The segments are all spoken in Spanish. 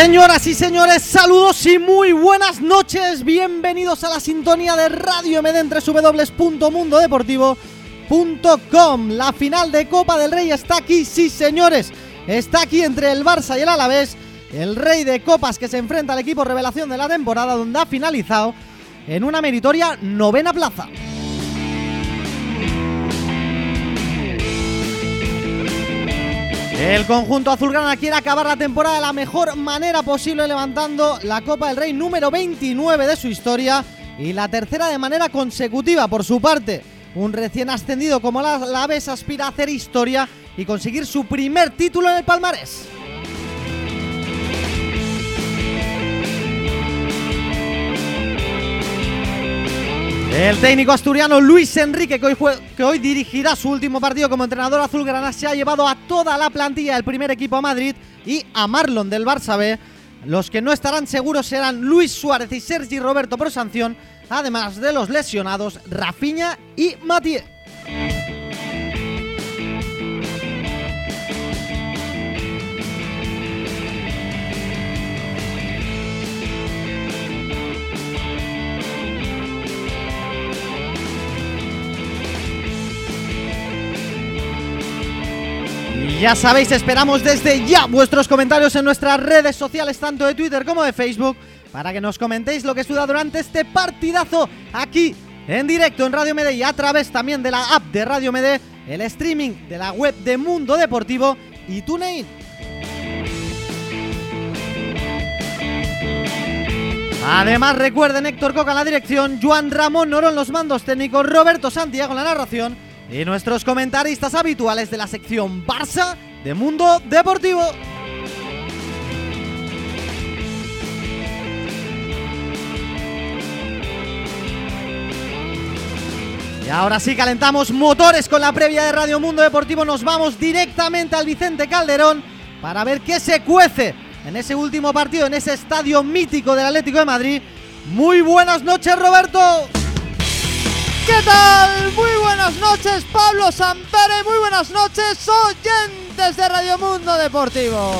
Señoras y señores, saludos y muy buenas noches. Bienvenidos a la sintonía de Radio MD entre www.mundodeportivo.com. La final de Copa del Rey está aquí, sí señores. Está aquí entre el Barça y el Alavés. El rey de copas que se enfrenta al equipo revelación de la temporada donde ha finalizado en una meritoria novena plaza. El conjunto azulgrana quiere acabar la temporada de la mejor manera posible levantando la Copa del Rey número 29 de su historia y la tercera de manera consecutiva por su parte. Un recién ascendido como la Alavés aspira a hacer historia y conseguir su primer título en el palmarés. El técnico asturiano Luis Enrique, que hoy, dirigirá su último partido como entrenador azulgrana, se ha llevado a toda la plantilla del primer equipo a Madrid y a Marlon del Barça B. Los que no estarán seguros serán Luis Suárez y Sergi Roberto por sanción, además de los lesionados Rafinha y Matías. Ya sabéis, esperamos desde ya vuestros comentarios en nuestras redes sociales, tanto de Twitter como de Facebook, para que nos comentéis lo que suda durante este partidazo aquí en directo en Radio MD y a través también de la app de Radio MD, el streaming de la web de Mundo Deportivo y TuneIn. Además recuerden Héctor Coca en la dirección, Juan Ramón Norón los mandos técnicos, Roberto Santiago en la narración y nuestros comentaristas habituales de la sección Barça de Mundo Deportivo. Y ahora sí calentamos motores con la previa de Radio Mundo Deportivo. Nos vamos directamente al Vicente Calderón para ver qué se cuece en ese último partido, en ese estadio mítico del Atlético de Madrid. Muy buenas noches, Roberto. ¿Qué tal? Muy buenas noches, Pablo Sampere. Muy buenas noches, oyentes de Radio Mundo Deportivo.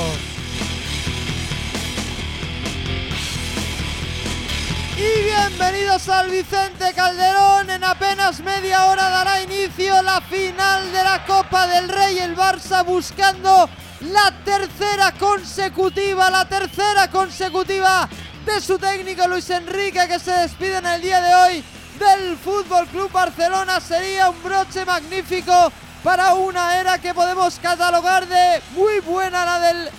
Y bienvenidos al Vicente Calderón. En apenas media hora dará inicio la final de la Copa del Rey. El Barça buscando la tercera consecutiva, la tercera consecutiva de su técnico Luis Enrique que se despide en el día de hoy del Fútbol Club Barcelona sería un broche magnífico para una era que podemos catalogar de muy buena, la del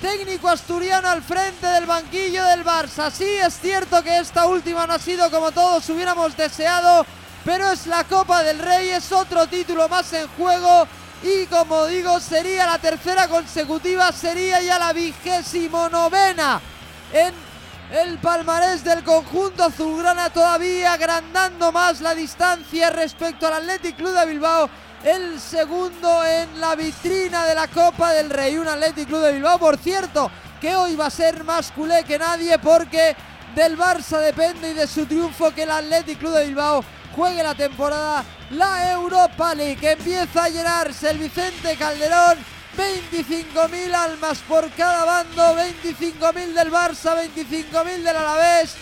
técnico asturiano al frente del banquillo del Barça. Sí, es cierto que esta última no ha sido como todos hubiéramos deseado, pero es la Copa del Rey, es otro título más en juego y como digo, sería la tercera consecutiva, sería ya la vigésimo novena en el palmarés del conjunto azulgrana todavía agrandando más la distancia respecto al Athletic Club de Bilbao. El segundo en la vitrina de la Copa del Rey. Un Athletic Club de Bilbao, por cierto, que hoy va a ser más culé que nadie porque del Barça depende y de su triunfo que el Athletic Club de Bilbao juegue la temporada la Europa League. Empieza a llenarse el Vicente Calderón 25.000 almas por cada bando, 25.000 del Barça, 25.000 del Alavés.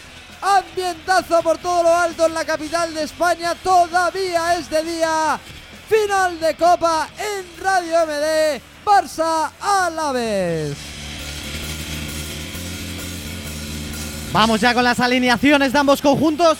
Ambientazo por todo lo alto en la capital de España, todavía es de día. Final de Copa en Radio MD, Barça Alavés. Vamos ya con las alineaciones de ambos conjuntos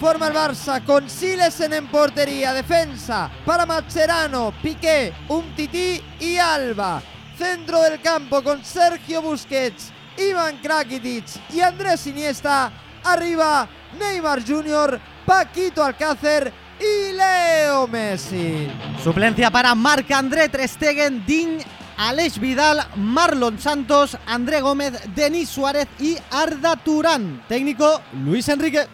forma el Barça con Silesen en portería, defensa para Macherano, Piqué, Umtiti y Alba. Centro del campo con Sergio Busquets, Iván Krakitic y Andrés Iniesta. Arriba Neymar Jr., Paquito Alcácer y Leo Messi. Suplencia para Marc André Trestegen, Din Alex Vidal, Marlon Santos, André Gómez, Denis Suárez y Arda Turán. Técnico Luis Enrique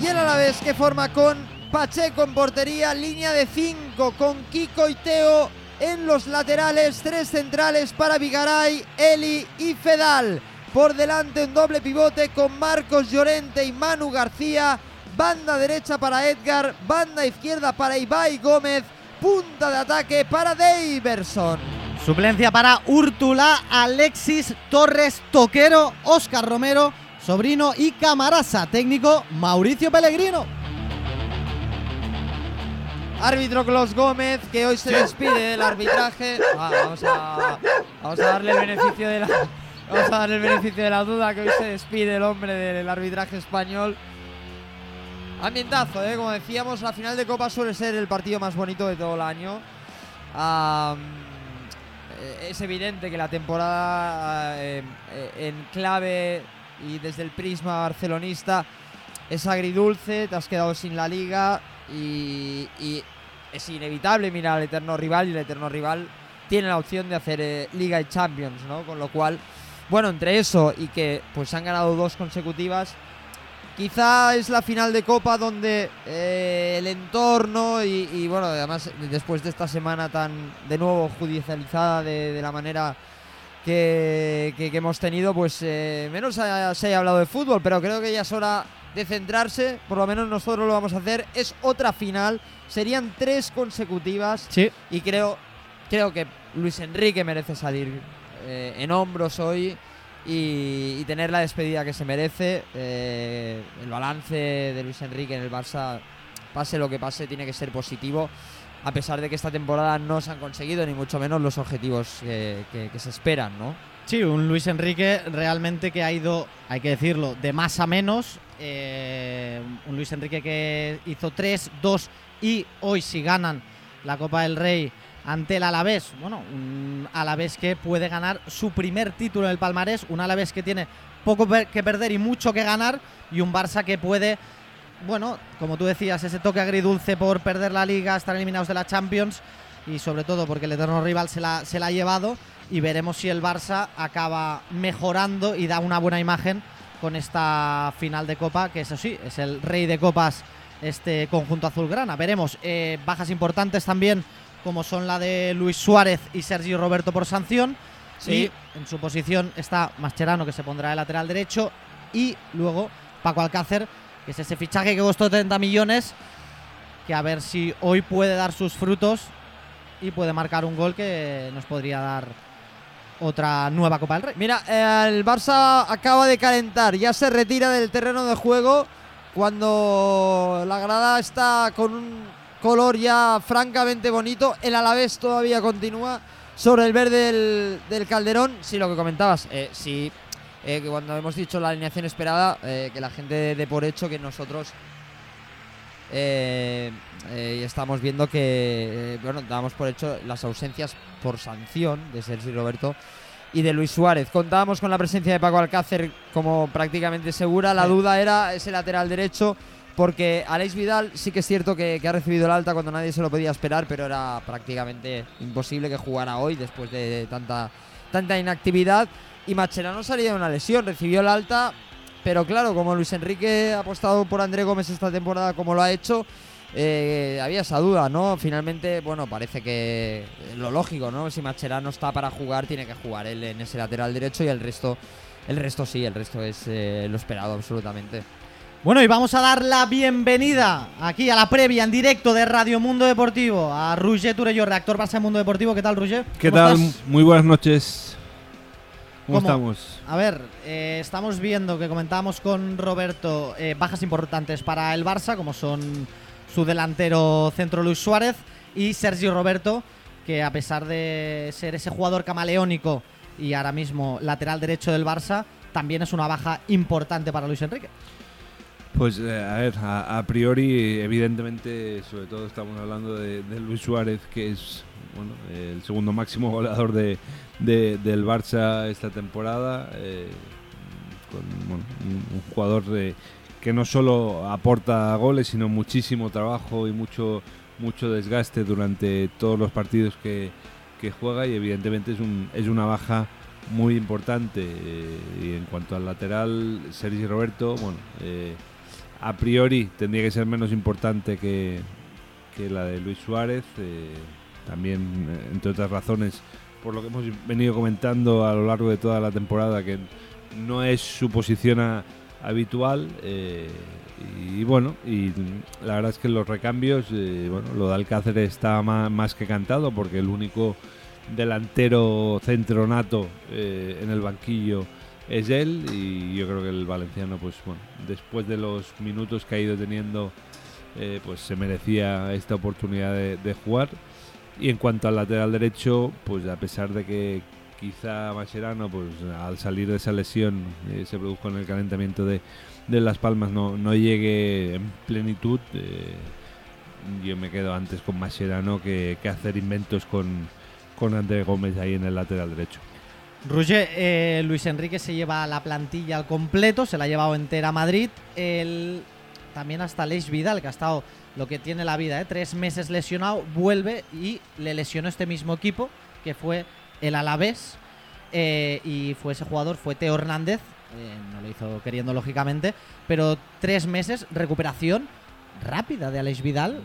y el Alavés que forma con Pacheco en portería, línea de 5 con Kiko y Teo en los laterales, tres centrales para Vigaray, Eli y Fedal. Por delante un doble pivote con Marcos Llorente y Manu García, banda derecha para Edgar, banda izquierda para Ibai Gómez, punta de ataque para Daverson. Suplencia para Úrtula, Alexis Torres, Toquero, Oscar Romero, Sobrino y Camarasa. Técnico Mauricio Pellegrino. Árbitro Clos Gómez, que hoy se despide del arbitraje. Ah, vamos, a, vamos a darle el beneficio de la. Vamos a darle el beneficio de la duda que hoy se despide el hombre del arbitraje español. Ambientazo, ¿eh? como decíamos, la final de Copa suele ser el partido más bonito de todo el año. Eh, es evidente que la temporada eh, en clave y desde el prisma barcelonista es agridulce, te has quedado sin la liga y, es inevitable mirar al eterno rival y el eterno rival tiene la opción de hacer eh, Liga y Champions, ¿no? Con lo cual, bueno, entre eso y que pues han ganado dos consecutivas, quizá es la final de Copa donde eh, el entorno y, bueno, además después de esta semana tan de nuevo judicializada de la manera que, que- que hemos tenido, pues eh, menos se haya hablado de fútbol, pero creo que ya es hora de centrarse, por lo menos nosotros lo vamos a hacer, es otra final, serían tres consecutivas Sí. y creo, creo que Luis Enrique merece salir eh, en hombros hoy y, y tener la despedida que se merece. Eh, el balance de Luis Enrique en el Barça, pase lo que pase, tiene que ser positivo. A pesar de que esta temporada no se han conseguido ni mucho menos los objetivos que, se esperan, ¿no? Sí, un Luis Enrique realmente que ha ido, hay que decirlo, de más a menos. Eh, un Luis Enrique que hizo 3, 2 y hoy si ganan la Copa del Rey ante el Alavés. Bueno, un Alavés que puede ganar su primer título en el palmarés. Un Alavés que tiene poco que perder y mucho que ganar. Y un Barça que puede, bueno, como tú decías, ese toque agridulce por perder la liga, estar eliminados de la Champions. Y sobre todo porque el eterno rival se la, se la ha llevado y veremos si el Barça acaba mejorando y da una buena imagen con esta final de Copa, que eso sí, es el rey de copas este conjunto azulgrana. Veremos eh, bajas importantes también, como son la de Luis Suárez y Sergio Roberto por sanción. Sí. Y en su posición está Mascherano, que se pondrá de lateral derecho, y luego Paco Alcácer, que es ese fichaje que costó 30 millones, que a ver si hoy puede dar sus frutos y puede marcar un gol que nos podría dar otra nueva Copa del Rey. Mira, el Barça acaba de calentar, ya se retira del terreno de juego cuando la grada está con un color ya francamente bonito. El Alavés todavía continúa sobre el verde del, del Calderón. Sí, lo que comentabas, eh, sí, eh, que cuando hemos dicho la alineación esperada, eh, que la gente dé por hecho que nosotros eh, eh, estamos viendo que, bueno, damos por hecho las ausencias por sanción de Sergio Roberto y de Luis Suárez. Contábamos con la presencia de Paco Alcácer como prácticamente segura. La Sí. duda era ese lateral derecho, porque Alex Vidal sí que es cierto que, que ha recibido el alta cuando nadie se lo podía esperar, pero era prácticamente imposible que jugara hoy después de tanta, tanta inactividad. Y Macherano salía de una lesión, recibió el alta, pero claro, como Luis Enrique ha apostado por André Gómez esta temporada como lo ha hecho, eh, había esa duda, ¿no? Finalmente, bueno, parece que eh, lo lógico, ¿no? Si Macherano está para jugar, tiene que jugar él en ese lateral derecho y el resto, el resto sí, el resto es eh, lo esperado absolutamente. Bueno, y vamos a dar la bienvenida aquí a la previa en directo de Radio Mundo Deportivo a Roger Turello, reactor de Mundo Deportivo. ¿Qué tal, Roger? ¿Qué ¿Cómo tal? estás? Muy buenas noches. ¿Cómo, estamos? A ver, eh, estamos viendo que comentábamos con Roberto eh, bajas importantes para el Barça, como son su delantero centro Luis Suárez y Sergio Roberto, que a pesar de ser ese jugador camaleónico y ahora mismo lateral derecho del Barça, también es una baja importante para Luis Enrique. Pues eh, a ver, a, priori, evidentemente, sobre todo estamos hablando de, Luis Suárez, que es bueno, el segundo máximo goleador de, de- del Barça esta temporada. eh, con un, jugador que no solo aporta goles, sino muchísimo trabajo y mucho, mucho desgaste durante todos los partidos que, juega y evidentemente es, un, es una baja muy importante. eh, y en cuanto al lateral, Sergi Roberto, bueno, a priori tendría que ser menos importante que, que la de Luis Suárez. eh, también, eh, entre otras razones, por lo que hemos venido comentando a lo largo de toda la temporada, que no es su posición habitual. eh, y bueno, y la verdad es que los recambios, bueno, lo de Alcácer está ma- más, que cantado, porque el único delantero centronato en el banquillo es él y yo creo que el valenciano, pues bueno, después de los minutos que ha ido teniendo, eh, pues se merecía esta oportunidad de, jugar. Y en cuanto al lateral derecho, pues a pesar de que quizá Mascherano, pues al salir de esa lesión, eh, se produjo en el calentamiento de, de Las Palmas, no, no llegue en plenitud, eh, yo me quedo antes con Mascherano que, que hacer inventos con, con André Gómez ahí en el lateral derecho. Roger, eh, Luis Enrique se lleva la plantilla al completo, se la ha llevado entera a Madrid. El, también hasta Leix Vidal, que ha estado lo que tiene la vida, ¿eh? tres meses lesionado, vuelve y le lesionó este mismo equipo, que fue el Alavés. eh, y fue ese jugador, fue Teo Hernández, eh, no lo hizo queriendo lógicamente, pero tres meses, recuperación rápida de Aleix Vidal,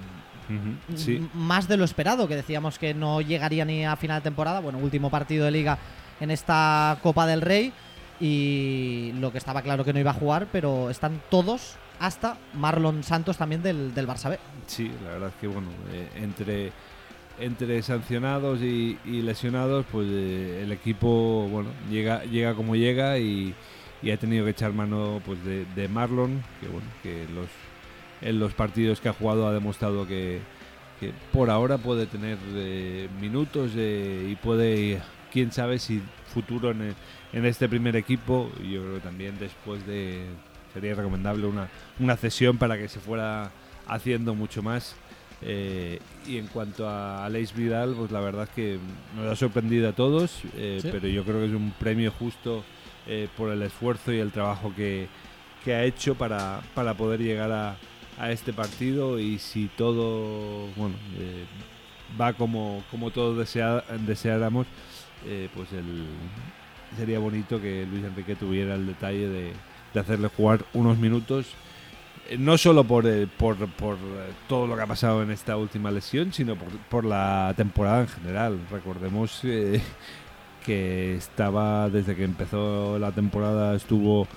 Sí, más de lo esperado, que decíamos que no llegaría ni a final de temporada. Bueno, último partido de liga en esta Copa del Rey y lo que estaba claro que no iba a jugar, pero están todos hasta Marlon Santos también del, del Barça B. sí, la verdad es que bueno, eh, entre entre sancionados y, lesionados, pues eh, el equipo bueno llega llega como llega y, y ha tenido que echar mano pues de, Marlon, que bueno que los en los partidos que ha jugado ha demostrado que, por ahora puede tener eh, minutos y puede quién sabe si futuro en, el- en este primer equipo. Y Yo creo que también después de sería recomendable una, una cesión para que se fuera haciendo mucho más. Eh, y en cuanto a Aleix Vidal, pues la verdad es que nos ha sorprendido a todos, eh, Sí. pero yo creo que es un premio justo eh, por el esfuerzo y el trabajo que, que ha hecho para, para poder llegar a, a este partido y si todo bueno va como, como todos desea- deseáramos, eh, pues el, sería bonito que Luis Enrique tuviera el detalle de, de hacerle jugar unos minutos eh, no solo por, eh, por, por, todo lo que ha pasado en esta última lesión, sino por, por la temporada en general. Recordemos que estaba, desde que empezó la temporada, estuvo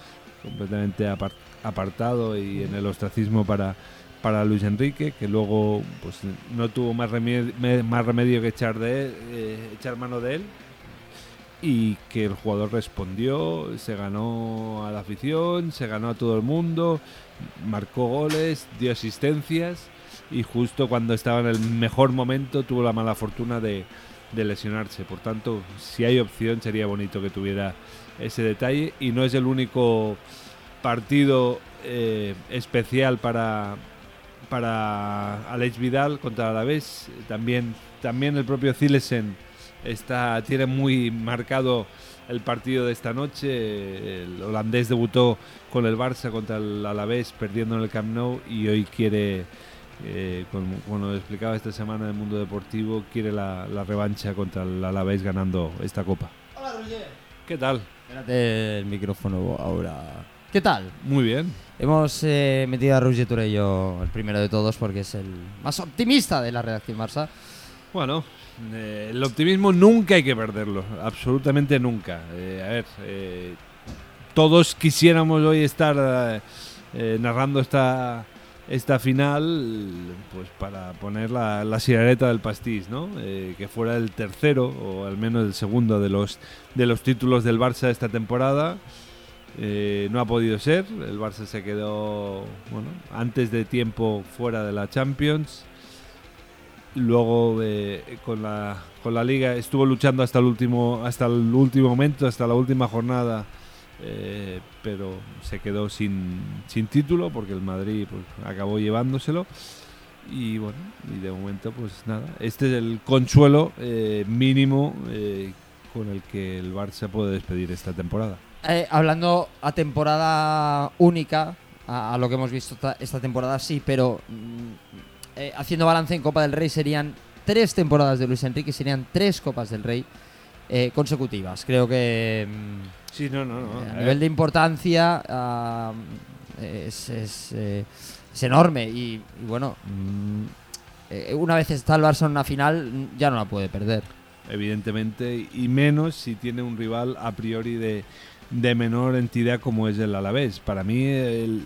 completamente apar- apartado y en el ostracismo para, para Luis Enrique, que luego pues, no tuvo más remedio, más remedio que echar, de echar mano de él y que el jugador respondió, se ganó a la afición, se ganó a todo el mundo, marcó goles, dio asistencias y justo cuando estaba en el mejor momento tuvo la mala fortuna de, lesionarse. Por tanto, si hay opción sería bonito que tuviera ese detalle y no es el único partido eh, especial para para Alex Vidal contra Alavés. También también el propio Zilesen está tiene muy marcado el partido de esta noche. El holandés debutó con el Barça contra el Alavés perdiendo en el Camp Nou y hoy quiere eh, como, como lo explicaba esta semana en el mundo deportivo, quiere la, la revancha contra el Alavés ganando esta copa. Hola, Roger. ¿Qué tal? Espérate el micrófono ahora. ¿Qué tal? Muy bien. Hemos eh, metido a Roger Turello el primero de todos porque es el más optimista de la redacción Barça. Bueno, eh, el optimismo nunca hay que perderlo, absolutamente nunca. Eh, a ver, eh, todos quisiéramos hoy estar narrando esta esta final, pues para poner la, la del pastis, ¿no? Que fuera el tercero o al menos el segundo de los de los títulos del Barça esta temporada. No ha podido ser, el Barça se quedó bueno, antes de tiempo fuera de la Champions. Luego eh, con la con la liga estuvo luchando hasta el último hasta el último momento, hasta la última jornada, eh, pero se quedó sin, sin título porque el Madrid pues, acabó llevándoselo. Y bueno, y de momento pues nada, este es el consuelo eh, mínimo con el que el Barça puede despedir esta temporada. Hablando a temporada única, a, lo que hemos visto ta- esta temporada, sí, pero mm, eh, haciendo balance en Copa del Rey serían tres temporadas de Luis Enrique, serían tres Copas del Rey eh, consecutivas. Creo que mm, Sí, no, no, no. a nivel de importancia ah, es, es, eh, es enorme y, y bueno, mm, eh, una vez está el Barça en una final ya no la puede perder. evidentemente, y menos si tiene un rival a priori de, de menor entidad como es el Alavés. Para mí el,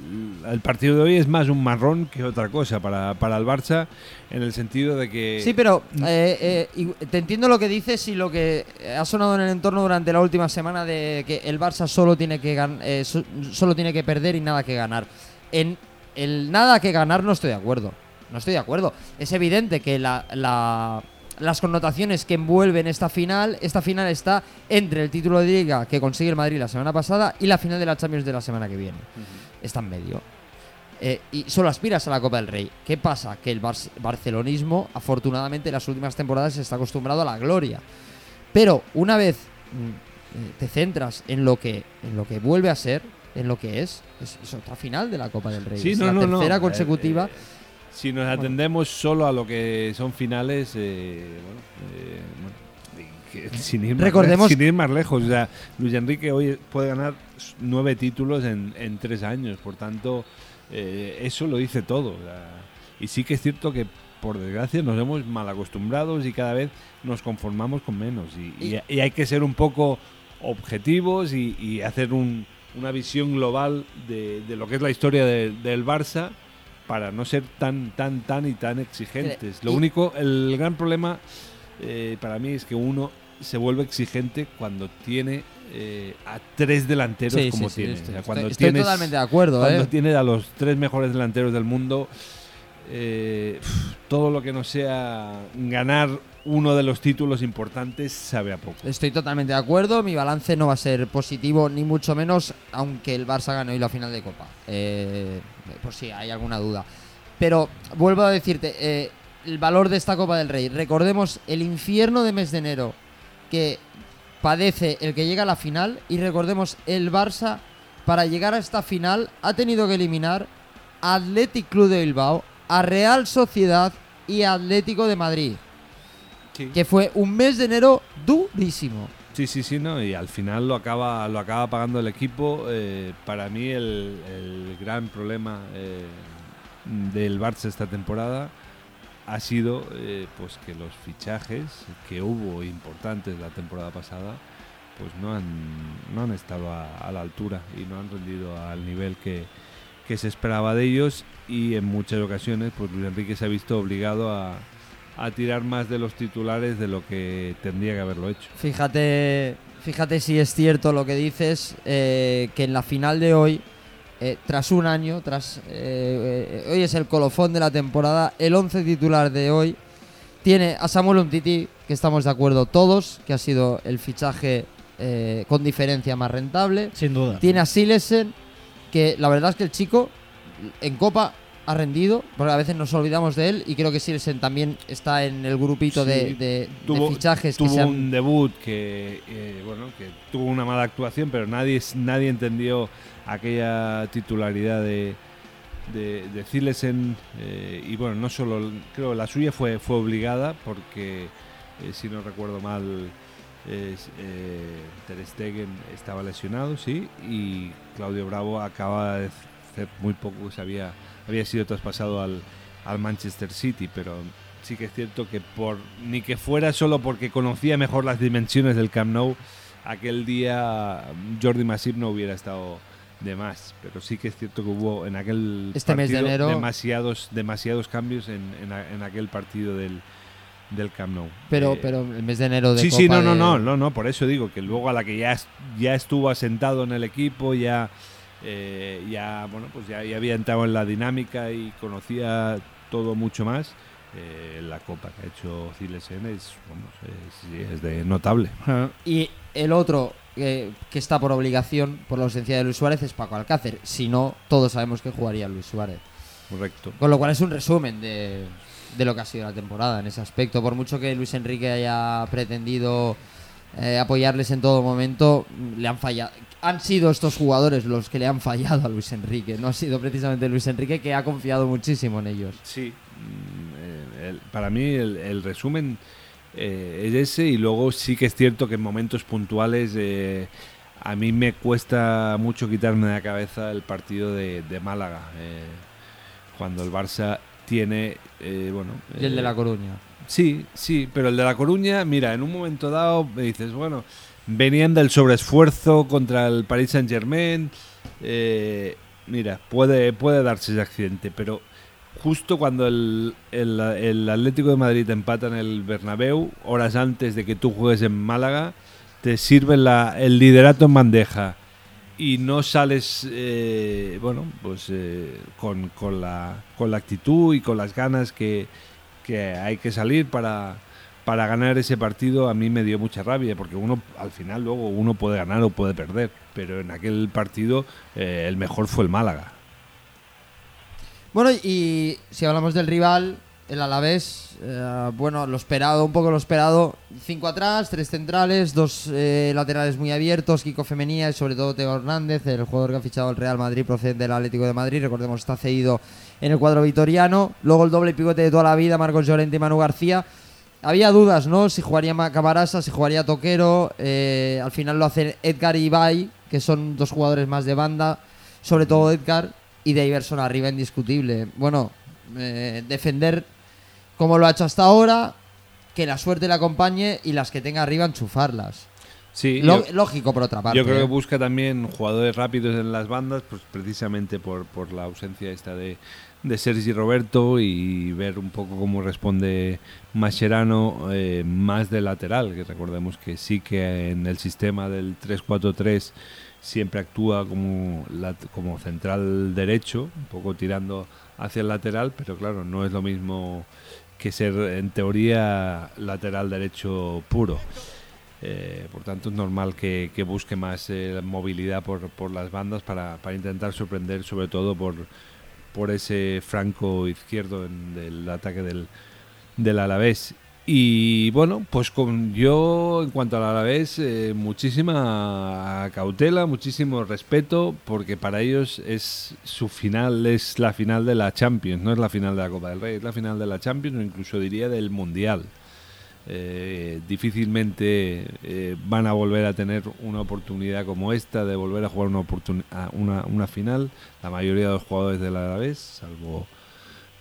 el partido de hoy es más un marrón que otra cosa para, para el Barça en el sentido de que... Sí, pero eh, eh, te entiendo lo que dices y lo que ha sonado en el entorno durante la última semana de que el Barça solo tiene que gan- eh, so- solo tiene que perder y nada que ganar. En el nada que ganar no estoy de acuerdo. No estoy de acuerdo. Es evidente que la, la- las connotaciones que envuelven esta final, esta final está entre el título de liga que consigue el Madrid la semana pasada y la final de la Champions de la semana que viene. Está en medio. Eh, y solo aspiras a la Copa del Rey. ¿Qué pasa? Que el bar- barcelonismo, afortunadamente, en las últimas temporadas se está acostumbrado a la gloria. Pero una vez mm, eh, te centras en lo que en lo que vuelve a ser, en lo que es, es, es otra final de la Copa del Rey. Sí, es no, la no, no. tercera Eh, consecutiva. eh, si nos atendemos solo a lo que son finales, eh, bueno, eh, bueno, sin, ir más Recordemos- sin ir más lejos, o sea, Luis Enrique hoy puede ganar nueve títulos en, en tres años, por tanto, eh, eso lo dice todo. o sea, y sí que es cierto que, por desgracia, nos hemos mal acostumbrados y cada vez nos conformamos con menos. Y, y- y hay que ser un poco objetivos y, y hacer un- una visión global de, de lo que es la historia de- del Barça para no ser tan, tan, tan y tan exigentes. Lo único, el gran problema eh, para mí es que uno se vuelve exigente cuando tiene eh, a tres delanteros Sí, como sí, sí, tiene. estoy, O sea, estoy- cuando estoy tienes- totalmente de acuerdo. cuando ¿eh? tiene a los tres mejores delanteros del mundo, todo lo que no sea ganar uno de los títulos importantes sabe a poco. Estoy totalmente de acuerdo. Mi balance no va a ser positivo, ni mucho menos, aunque el Barça gane hoy la final de Copa. Eh, por si hay alguna duda. Pero vuelvo a decirte, eh, el valor de esta Copa del Rey. Recordemos el infierno de mes de enero que padece el que llega a la final. Y recordemos, el Barça, para llegar a esta final, ha tenido que eliminar a Athletic Club de Bilbao, a Real Sociedad y a Atlético de Madrid. Que fue un mes de enero durísimo. Sí, sí, sí, no, y al final lo acaba, lo acaba pagando el equipo. Eh, para mí el, el gran problema eh, del Barça esta temporada ha sido eh, pues que los fichajes que hubo importantes la temporada pasada pues no han, no han estado a, a la altura y no han rendido al nivel que, que se esperaba de ellos y en muchas ocasiones pues Luis Enrique se ha visto obligado a, a tirar más de los titulares de lo que tendría que haberlo hecho. Fíjate, fíjate si es cierto lo que dices, eh, que en la final de hoy, eh, tras un año, tras eh, eh, hoy es el colofón de la temporada, el 11 titular de hoy tiene a Samuel Umtiti, que estamos de acuerdo todos, que ha sido el fichaje eh, con diferencia más rentable. Sin duda. Tiene a Silesen, que la verdad es que el chico en Copa ha rendido, porque a veces nos olvidamos de él y creo que Silesen también está en el grupito de, Sí, de- de tuvo- fichajes tuvo un debut que eh, bueno que tuvo una mala actuación pero nadie nadie entendió aquella titularidad de de, de Zilesen, eh, y bueno no solo creo la suya fue fue obligada porque eh, si no recuerdo mal es, Ter Stegen estaba lesionado sí y Claudio Bravo acaba de hacer muy poco se había había sido traspasado al, al Manchester City pero sí que es cierto que por ni que fuera solo porque conocía mejor las dimensiones del Camp Nou, aquel día Jordi Masip no hubiera estado de más. Pero sí que es cierto que hubo en aquel Este mes de partido enero- demasiados, demasiados cambios en, en en aquel partido del, del Camp Nou. Pero, Eh, pero el mes de enero de sí, sí, Copa no, no, de- no, no, no, por eso digo que luego a la que ya, ya estuvo asentado en el equipo, ya, eh, ya, bueno, pues ya, ya había entrado en la dinámica y conocía todo mucho más. eh, la copa que ha hecho Zilesen es, es, es de notable. Y el otro eh, que está por obligación, por la ausencia de Luis Suárez, es Paco Alcácer. Si no, todos sabemos que jugaría Luis Suárez. Correcto. Con lo cual es un resumen de, de lo que ha sido la temporada en ese aspecto. Por mucho que Luis Enrique haya pretendido eh, apoyarles en todo momento, le han fallado. Han sido estos jugadores los que le han fallado a Luis Enrique. No ha sido precisamente Luis Enrique que ha confiado muchísimo en ellos. Sí, mm, el- para mí el, el resumen eh, es ese y luego sí que es cierto que en momentos puntuales eh, a mí me cuesta mucho quitarme de la cabeza el partido de, de Málaga, eh, cuando el Barça tiene, eh, bueno... Y el de La Coruña. Sí, sí, pero el de La Coruña, mira, en un momento dado me dices, bueno, venían del sobreesfuerzo contra el Paris Saint Germain. Eh, mira, puede, puede darse ese accidente, pero justo cuando el, el- el Atlético de Madrid empata en el Bernabéu, horas antes de que tú juegues en Málaga, te sirven la- el liderato en bandeja y no sales, eh, bueno, pues eh, con, con la, con la actitud y con las ganas que, que hay que salir para, para ganar ese partido, a mí me dio mucha rabia, porque uno al final luego uno puede ganar o puede perder, pero en aquel partido eh, el mejor fue el Málaga. Bueno, y si hablamos del rival, el Alavés, eh, bueno, lo esperado, un poco lo esperado. Cinco atrás, tres centrales, dos eh, laterales muy abiertos, Kiko Femenía y sobre todo Teo Hernández, el jugador que ha fichado el Real Madrid procedente del Atlético de Madrid. Recordemos, está cedido en el cuadro vitoriano. Luego el doble pivote de toda la vida, Marcos Llorente y Manu García. Había dudas, ¿no? Si jugaría Ma- Camarasa, si jugaría Toquero. eh, al final lo hacen Edgar y Ibai, que son dos jugadores más de banda. Sobre todo Edgar y Daverson arriba indiscutible. Bueno, eh, defender como lo ha hecho hasta ahora, que la suerte le acompañe y las que tenga arriba enchufarlas. Sí, yo- lógico por otra parte. Yo creo que ¿eh? busca también jugadores rápidos en las bandas, pues precisamente por, por la ausencia esta de, de Sergi Roberto y ver un poco cómo responde Mascherano eh, más de lateral, que recordemos que sí que en el sistema del 3-4-3 siempre actúa como, lat- como central derecho, un poco tirando hacia el lateral, pero claro, no es lo mismo que ser en teoría lateral derecho puro. Eh, por tanto, es normal que, que busque más eh, movilidad por, por las bandas para, para intentar sorprender, sobre todo por, por ese franco izquierdo en- del ataque del, del Alavés. Y bueno, pues con yo en cuanto al Alavés, eh, muchísima cautela, muchísimo respeto, porque para ellos es su final, es la final de la Champions, no es la final de la Copa del Rey, es la final de la Champions o incluso diría del Mundial. Eh, difícilmente eh, van a volver a tener una oportunidad como esta de volver a jugar una, una, una final. La mayoría de los jugadores del Alavés, salvo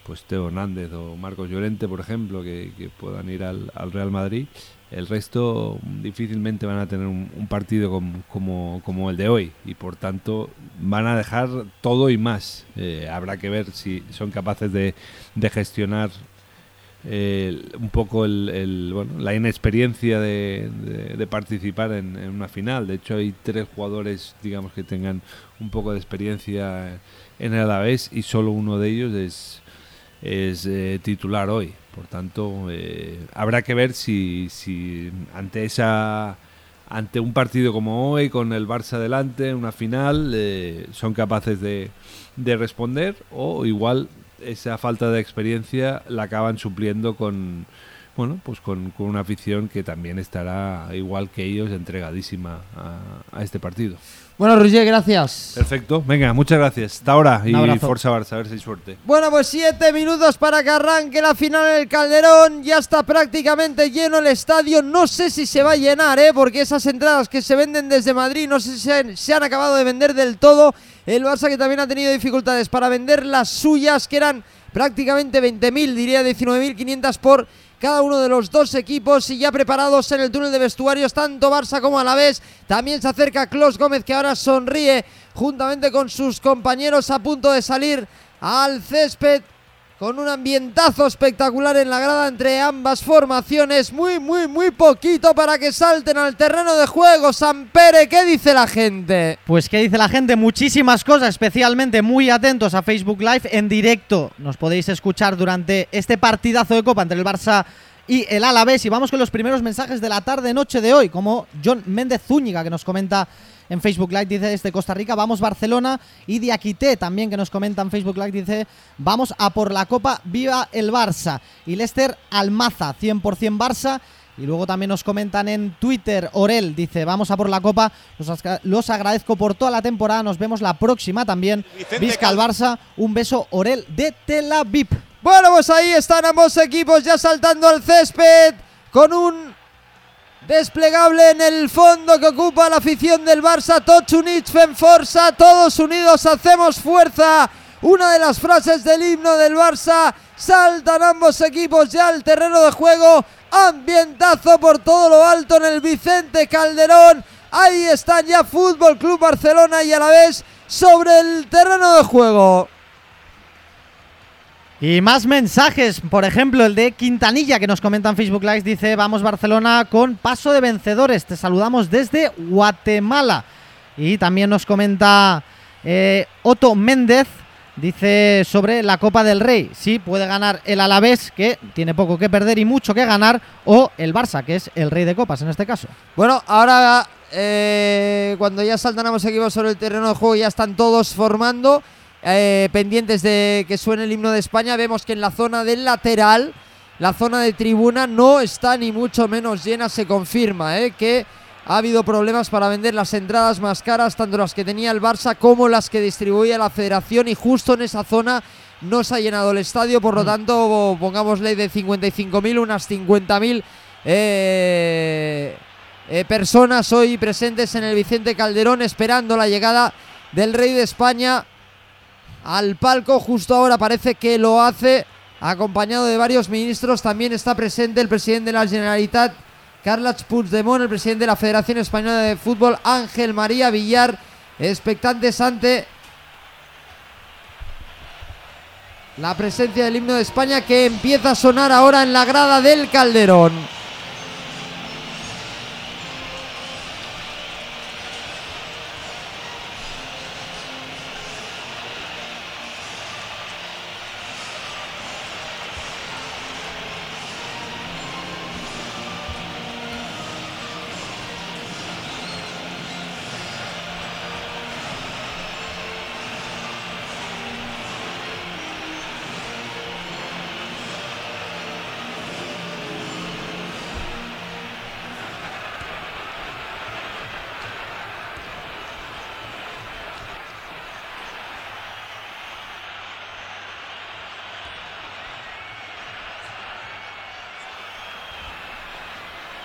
pues Teo Hernández o Marcos Llorente, por ejemplo, que, puedan ir al, al Real Madrid, el resto difícilmente van a tener un, partido com- como, como el de hoy y por tanto van a dejar todo y más. Eh, habrá que ver si son capaces de, de gestionar un poco el, bueno, la inexperiencia de, participar en, una final. De hecho, hay tres jugadores, digamos, que tengan un poco de experiencia en el Alavés y solo uno de ellos es, eh, titular hoy. Por tanto, eh, habrá que ver si, ante esa ante un partido como hoy, con el Barça delante, una final, eh, son capaces de responder o igual esa falta de experiencia la acaban supliendo con bueno pues con, con una afición que también estará igual que ellos entregadísima a, a este partido. Bueno, Roger, gracias. Perfecto, venga, muchas gracias. Hasta ahora y. Forza Barça, a ver si hay suerte. Bueno, pues siete minutos para que arranque la final en el Calderón. Ya está prácticamente lleno el estadio. No sé si se va a llenar, ¿eh? Porque esas entradas que se venden desde Madrid no sé si se han, se han acabado de vender del todo. El Barça que también ha tenido dificultades para vender las suyas, que eran prácticamente 20.000, diría 19.500 por cada uno de los dos equipos y ya preparados en el túnel de vestuarios, tanto Barça como Alavés. También se acerca Clos Gómez que ahora sonríe juntamente con sus compañeros a punto de salir al césped con un ambientazo espectacular en la grada entre ambas formaciones. Muy, muy, muy poquito para que salten al terreno de juego. Sampere, ¿qué dice la gente? Pues qué dice la gente, muchísimas cosas, especialmente muy atentos a Facebook Live en directo. Nos podéis escuchar durante este partidazo de Copa entre el Barça y el Alavés. Y vamos con los primeros mensajes de la tarde-noche de hoy, como John Méndez Zúñiga, que nos comenta en Facebook Live, dice desde Costa Rica, vamos Barcelona. Y Diaquité también, que nos comenta en Facebook Live, dice, vamos a por la Copa, viva el Barça. Y Lester Almaza, 100% Barça. Y luego también nos comentan en Twitter, Orel dice, vamos a por la copa, los, los agradezco por toda la temporada, nos vemos la próxima también. Vizca al Barça, un beso Orel de Tel Aviv. Bueno, pues ahí están ambos equipos ya saltando al césped con un desplegable en el fondo que ocupa la afición del Barça. Tots força, todos unidos hacemos fuerza. una de las frases del himno del Barça. Saltan ambos equipos ya al terreno de juego. Ambientazo por todo lo alto en el Vicente Calderón. Ahí están ya Fútbol Club Barcelona y a la vez sobre el terreno de juego. Y más mensajes, por ejemplo, el de Quintanilla que nos comenta en Facebook Live dice, vamos Barcelona con paso de vencedores, te saludamos desde Guatemala. Y también nos comenta eh, Otto Méndez, dice sobre la Copa del Rey, sí, puede ganar el Alavés, que tiene poco que perder y mucho que ganar, o el Barça, que es el rey de copas en este caso. Bueno, ahora eh, cuando ya saltan ambos equipos sobre el terreno de juego ya están todos formando. Eh, pendientes de que suene el himno de España, vemos que en la zona del lateral, la zona de tribuna no está ni mucho menos llena, se confirma eh, que ha habido problemas para vender las entradas más caras, tanto las que tenía el Barça como las que distribuía la federación y justo en esa zona no se ha llenado el estadio, por lo mm. tanto pongamos ley de 55.000, unas 50.000 eh, eh, personas hoy presentes en el Vicente Calderón esperando la llegada del Rey de España al palco. Justo ahora parece que lo hace acompañado de varios ministros. También está presente el presidente de la Generalitat, Carles Puigdemont, el presidente de la Federación Española de Fútbol, Ángel María Villar, expectantes ante la presencia del himno de España que empieza a sonar ahora en la grada del Calderón.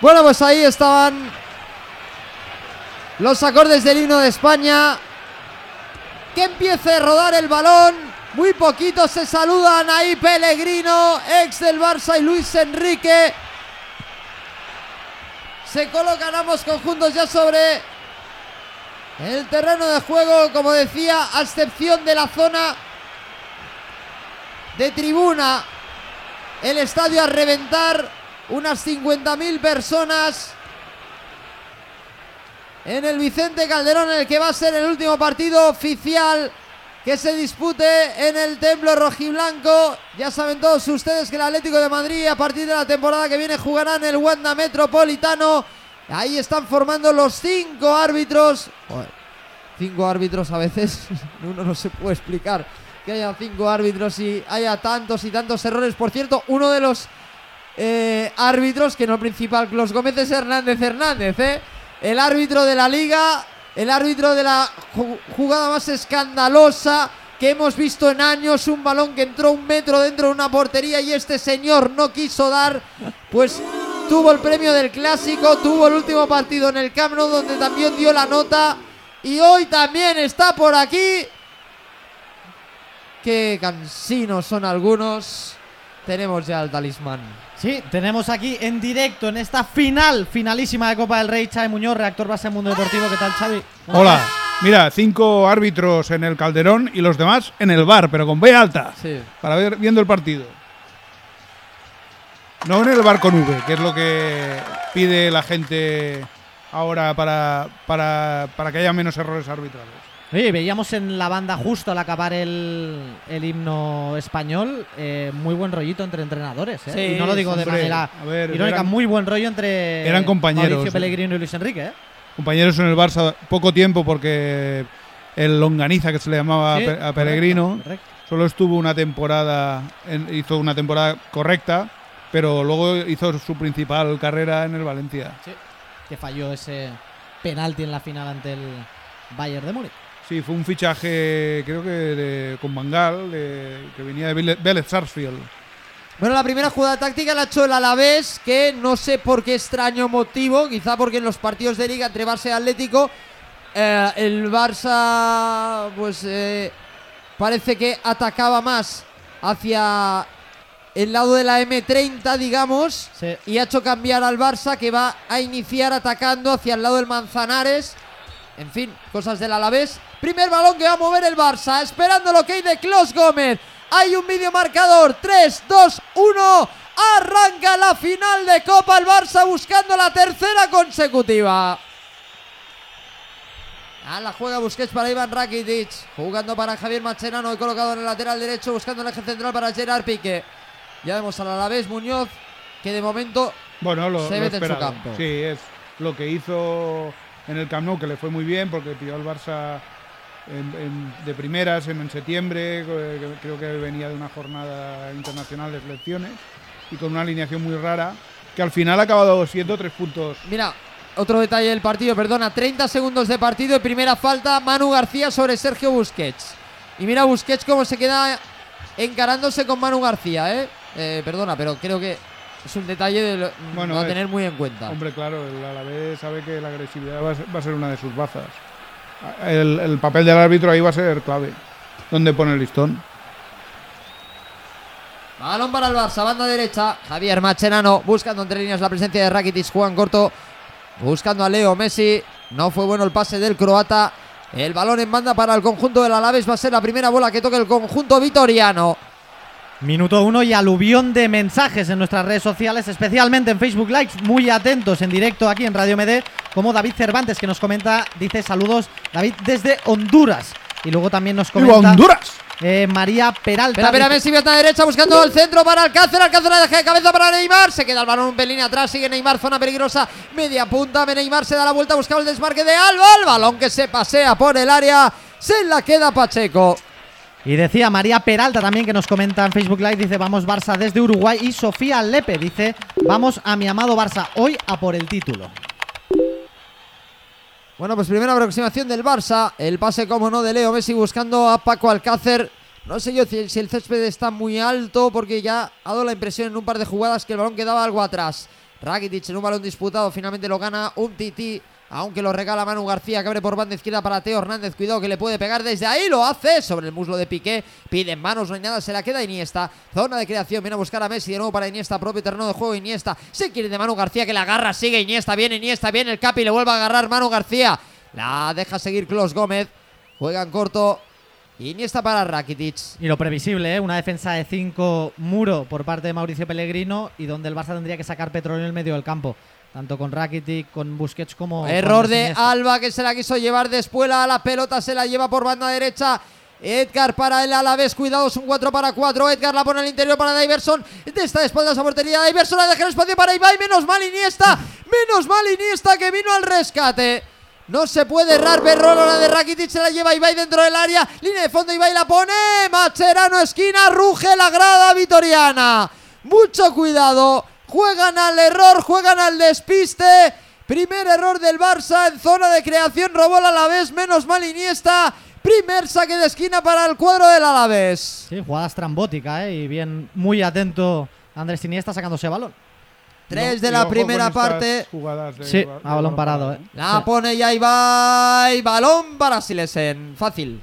Bueno, pues ahí estaban los acordes del himno de España. Que empiece a rodar el balón. Muy poquitos se saludan ahí Pellegrino, ex del Barça y Luis Enrique. Se colocan ambos conjuntos ya sobre el terreno de juego, como decía, a excepción de la zona de tribuna. El estadio a reventar unas 50.000 personas en el Vicente Calderón, en el que va a ser el último partido oficial que se dispute en el Templo Rojiblanco. Ya saben todos ustedes que el Atlético de Madrid a partir de la temporada que viene jugará en el Wanda Metropolitano. Ahí están formando los cinco árbitros. cinco árbitros a veces uno no se puede explicar que haya cinco árbitros y haya tantos y tantos errores. Por cierto, uno de los eh, árbitros, que no el principal, los Gómez es Hernández Hernández, ¿eh? El árbitro de la liga, el árbitro de la jugada más escandalosa que hemos visto en años, un balón que entró un metro dentro de una portería y este señor no quiso dar, pues tuvo el premio del clásico, tuvo el último partido en el Camp donde también dio la nota y hoy también está por aquí. Qué cansinos son algunos. Tenemos ya el talismán. Sí, tenemos aquí en directo en esta final, finalísima de Copa del Rey, Xavi Muñoz, reactor base Mundo Deportivo. ¿Qué tal, Xavi? Hola. Mira, cinco árbitros en el Calderón y los demás en el bar, pero con B alta. Sí. Para ver viendo el partido. No en el bar con V, que es lo que pide la gente ahora para, para, para que haya menos errores arbitrales. Sí, veíamos en la banda justo al acabar el, el himno español, eh, muy buen rollito entre entrenadores. ¿eh? y no lo digo de manera irónica, muy buen rollo entre eran compañeros, Mauricio Pellegrino y Luis Enrique. ¿eh? Compañeros en el Barça poco tiempo porque el longaniza que se le llamaba a Pellegrino solo estuvo una temporada, hizo una temporada correcta, pero luego hizo su principal carrera en el Valencia. Sí, que falló ese penalti en la final ante el Bayern de Múnich. Sí, fue un fichaje, creo que de, con Mangal, que venía de Vélez Sarsfield. Bueno, la primera jugada táctica la ha hecho el Alavés, que no sé por qué extraño motivo, quizá porque en los partidos de liga entre Barça y Atlético, eh, el Barça, pues, eh, parece que atacaba más hacia el lado de la M30, digamos, Sí. y ha hecho cambiar al Barça que va a iniciar atacando hacia el lado del Manzanares. En fin, cosas del Alavés. Primer balón que va a mover el Barça, esperando lo que hay de Klaus Gómez. Hay un vídeo marcador, 3, 2, 1. Arranca la final de Copa el Barça buscando la tercera consecutiva. A la juega Busquets para Iván Rakitic. Jugando para Javier Macherano. He colocado en el lateral derecho. Buscando el eje central para Gerard Pique. Ya vemos al Alavés Muñoz. Que de momento Bueno, lo, Se mete en su campo. Sí, es lo que hizo en el Camp Nou, que le fue muy bien porque pilló al Barça en- en- de primeras en, en septiembre, eh, creo que venía de una jornada internacional de selecciones y con una alineación muy rara, que al final ha acabado siendo tres puntos. Mira, otro detalle del partido, perdona, 30 segundos de partido y primera falta Manu García sobre Sergio Busquets. Y mira Busquets cómo se queda encarándose con Manu García, ¿eh? Eh, perdona, pero creo que es un detalle de lo- Bueno, a tener muy en cuenta. Hombre, claro, el Alavés sabe que la agresividad va a ser, va a ser una de sus bazas. El, el papel del árbitro ahí va a ser clave. ¿Dónde pone el listón? Balón para el Barça, banda derecha. Javier Macherano buscando entre líneas la presencia de Rakitic, Juan Corto. Buscando a Leo Messi. No fue bueno el pase del croata. El balón en banda para el conjunto del Alaves va a ser la primera bola que toque el conjunto vitoriano. Minuto uno y aluvión de mensajes en nuestras redes sociales, especialmente en Facebook Live, muy atentos en directo aquí en Radio MD, como David Cervantes que nos comenta, dice saludos, David desde Honduras. Y luego también nos ¡Viva comenta Honduras! eh, María Peralta. Espera, espera, Messi pierna derecha buscando el centro para Alcácer. Alcácer la deja de cabeza para Neymar. Se queda el balón un pelín atrás. Sigue Neymar, zona peligrosa. Media punta. Neymar se da la vuelta. Buscaba el desmarque de Alba. El balón que se pasea por el área. Se la queda Pacheco. Y decía María Peralta también que nos comenta en Facebook Live, dice vamos Barça desde Uruguay. Y Sofía Lepe dice vamos a mi amado Barça hoy a por el título. Bueno, pues primera aproximación del Barça. El pase, como no, de Leo Messi buscando a Paco Alcácer. No sé yo si el césped está muy alto porque ya ha dado la impresión en un par de jugadas que el balón quedaba algo atrás. Rakitic en un balón disputado finalmente lo gana un tití. Aunque lo regala Manu García, que abre por banda izquierda para Teo Hernández. Cuidado que le puede pegar desde ahí. Lo hace sobre el muslo de Piqué. Pide en manos, no hay nada. Se la queda Iniesta. Zona de creación. Viene a buscar a Messi de nuevo para Iniesta. Propio terreno de juego. Iniesta. Se quiere de Manu García que la agarra. Sigue Iniesta. Viene Iniesta. Viene el Capi. Le vuelve a agarrar Manu García. La deja seguir Klos Gómez. Juega en corto. Iniesta para Rakitic. Y lo previsible, ¿eh? una defensa de 5 muro por parte de Mauricio Pellegrino y donde el Barça tendría que sacar petróleo en el medio del campo. Tanto con Rakitic, con Busquets como. Error de. Alba que se la quiso llevar de espuela. La pelota se la lleva por banda derecha. Edgar para el Alavés, cuidado, es un 4 para 4. Edgar la pone al interior para Diverson. Está de espaldas a portería. Diverson la deja el espacio para Ibai. Menos mal Iniesta. Menos mal Iniesta que vino al rescate. No se puede errar. Berrolo la de Rakitic se la lleva Ibai dentro del área. Línea de fondo Ibai la pone. Macherano esquina. Ruge la grada vitoriana. Mucho cuidado. Juegan al error, juegan al despiste. Primer error del Barça en zona de creación. Robó el Alavés. Menos mal Iniesta. Primer saque de esquina para el cuadro del Alavés. Sí, jugada estrambótica, ¿eh? Y bien, muy atento Andrés Iniesta sacándose balón. Tres No, de la primera parte. jugadas de Sí, a balón parado, ¿eh? La Sí. pone ya Ibai. Balón para Silesen. Fácil.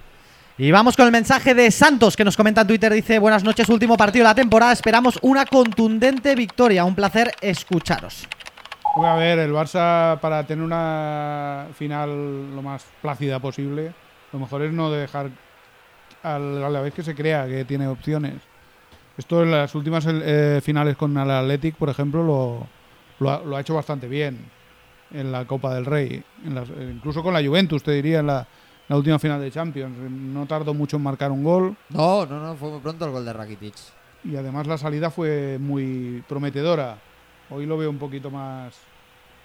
Y vamos con el mensaje de Santos que nos comenta en Twitter. Dice: Buenas noches, último partido de la temporada. Esperamos una contundente victoria. Un placer escucharos. Voy a ver, el Barça para tener una final lo más plácida posible, lo mejor es no dejar a la vez que se crea que tiene opciones. Esto en las últimas eh, finales con el Athletic, por ejemplo, lo, lo ha, lo ha hecho bastante bien en la Copa del Rey. En incluso con la Juventus, te diría, en la, la última final de Champions. No tardó mucho en marcar un gol No, no, no. Fue muy pronto el gol de Rakitic. y además la salida fue muy prometedora. Hoy lo veo un poquito más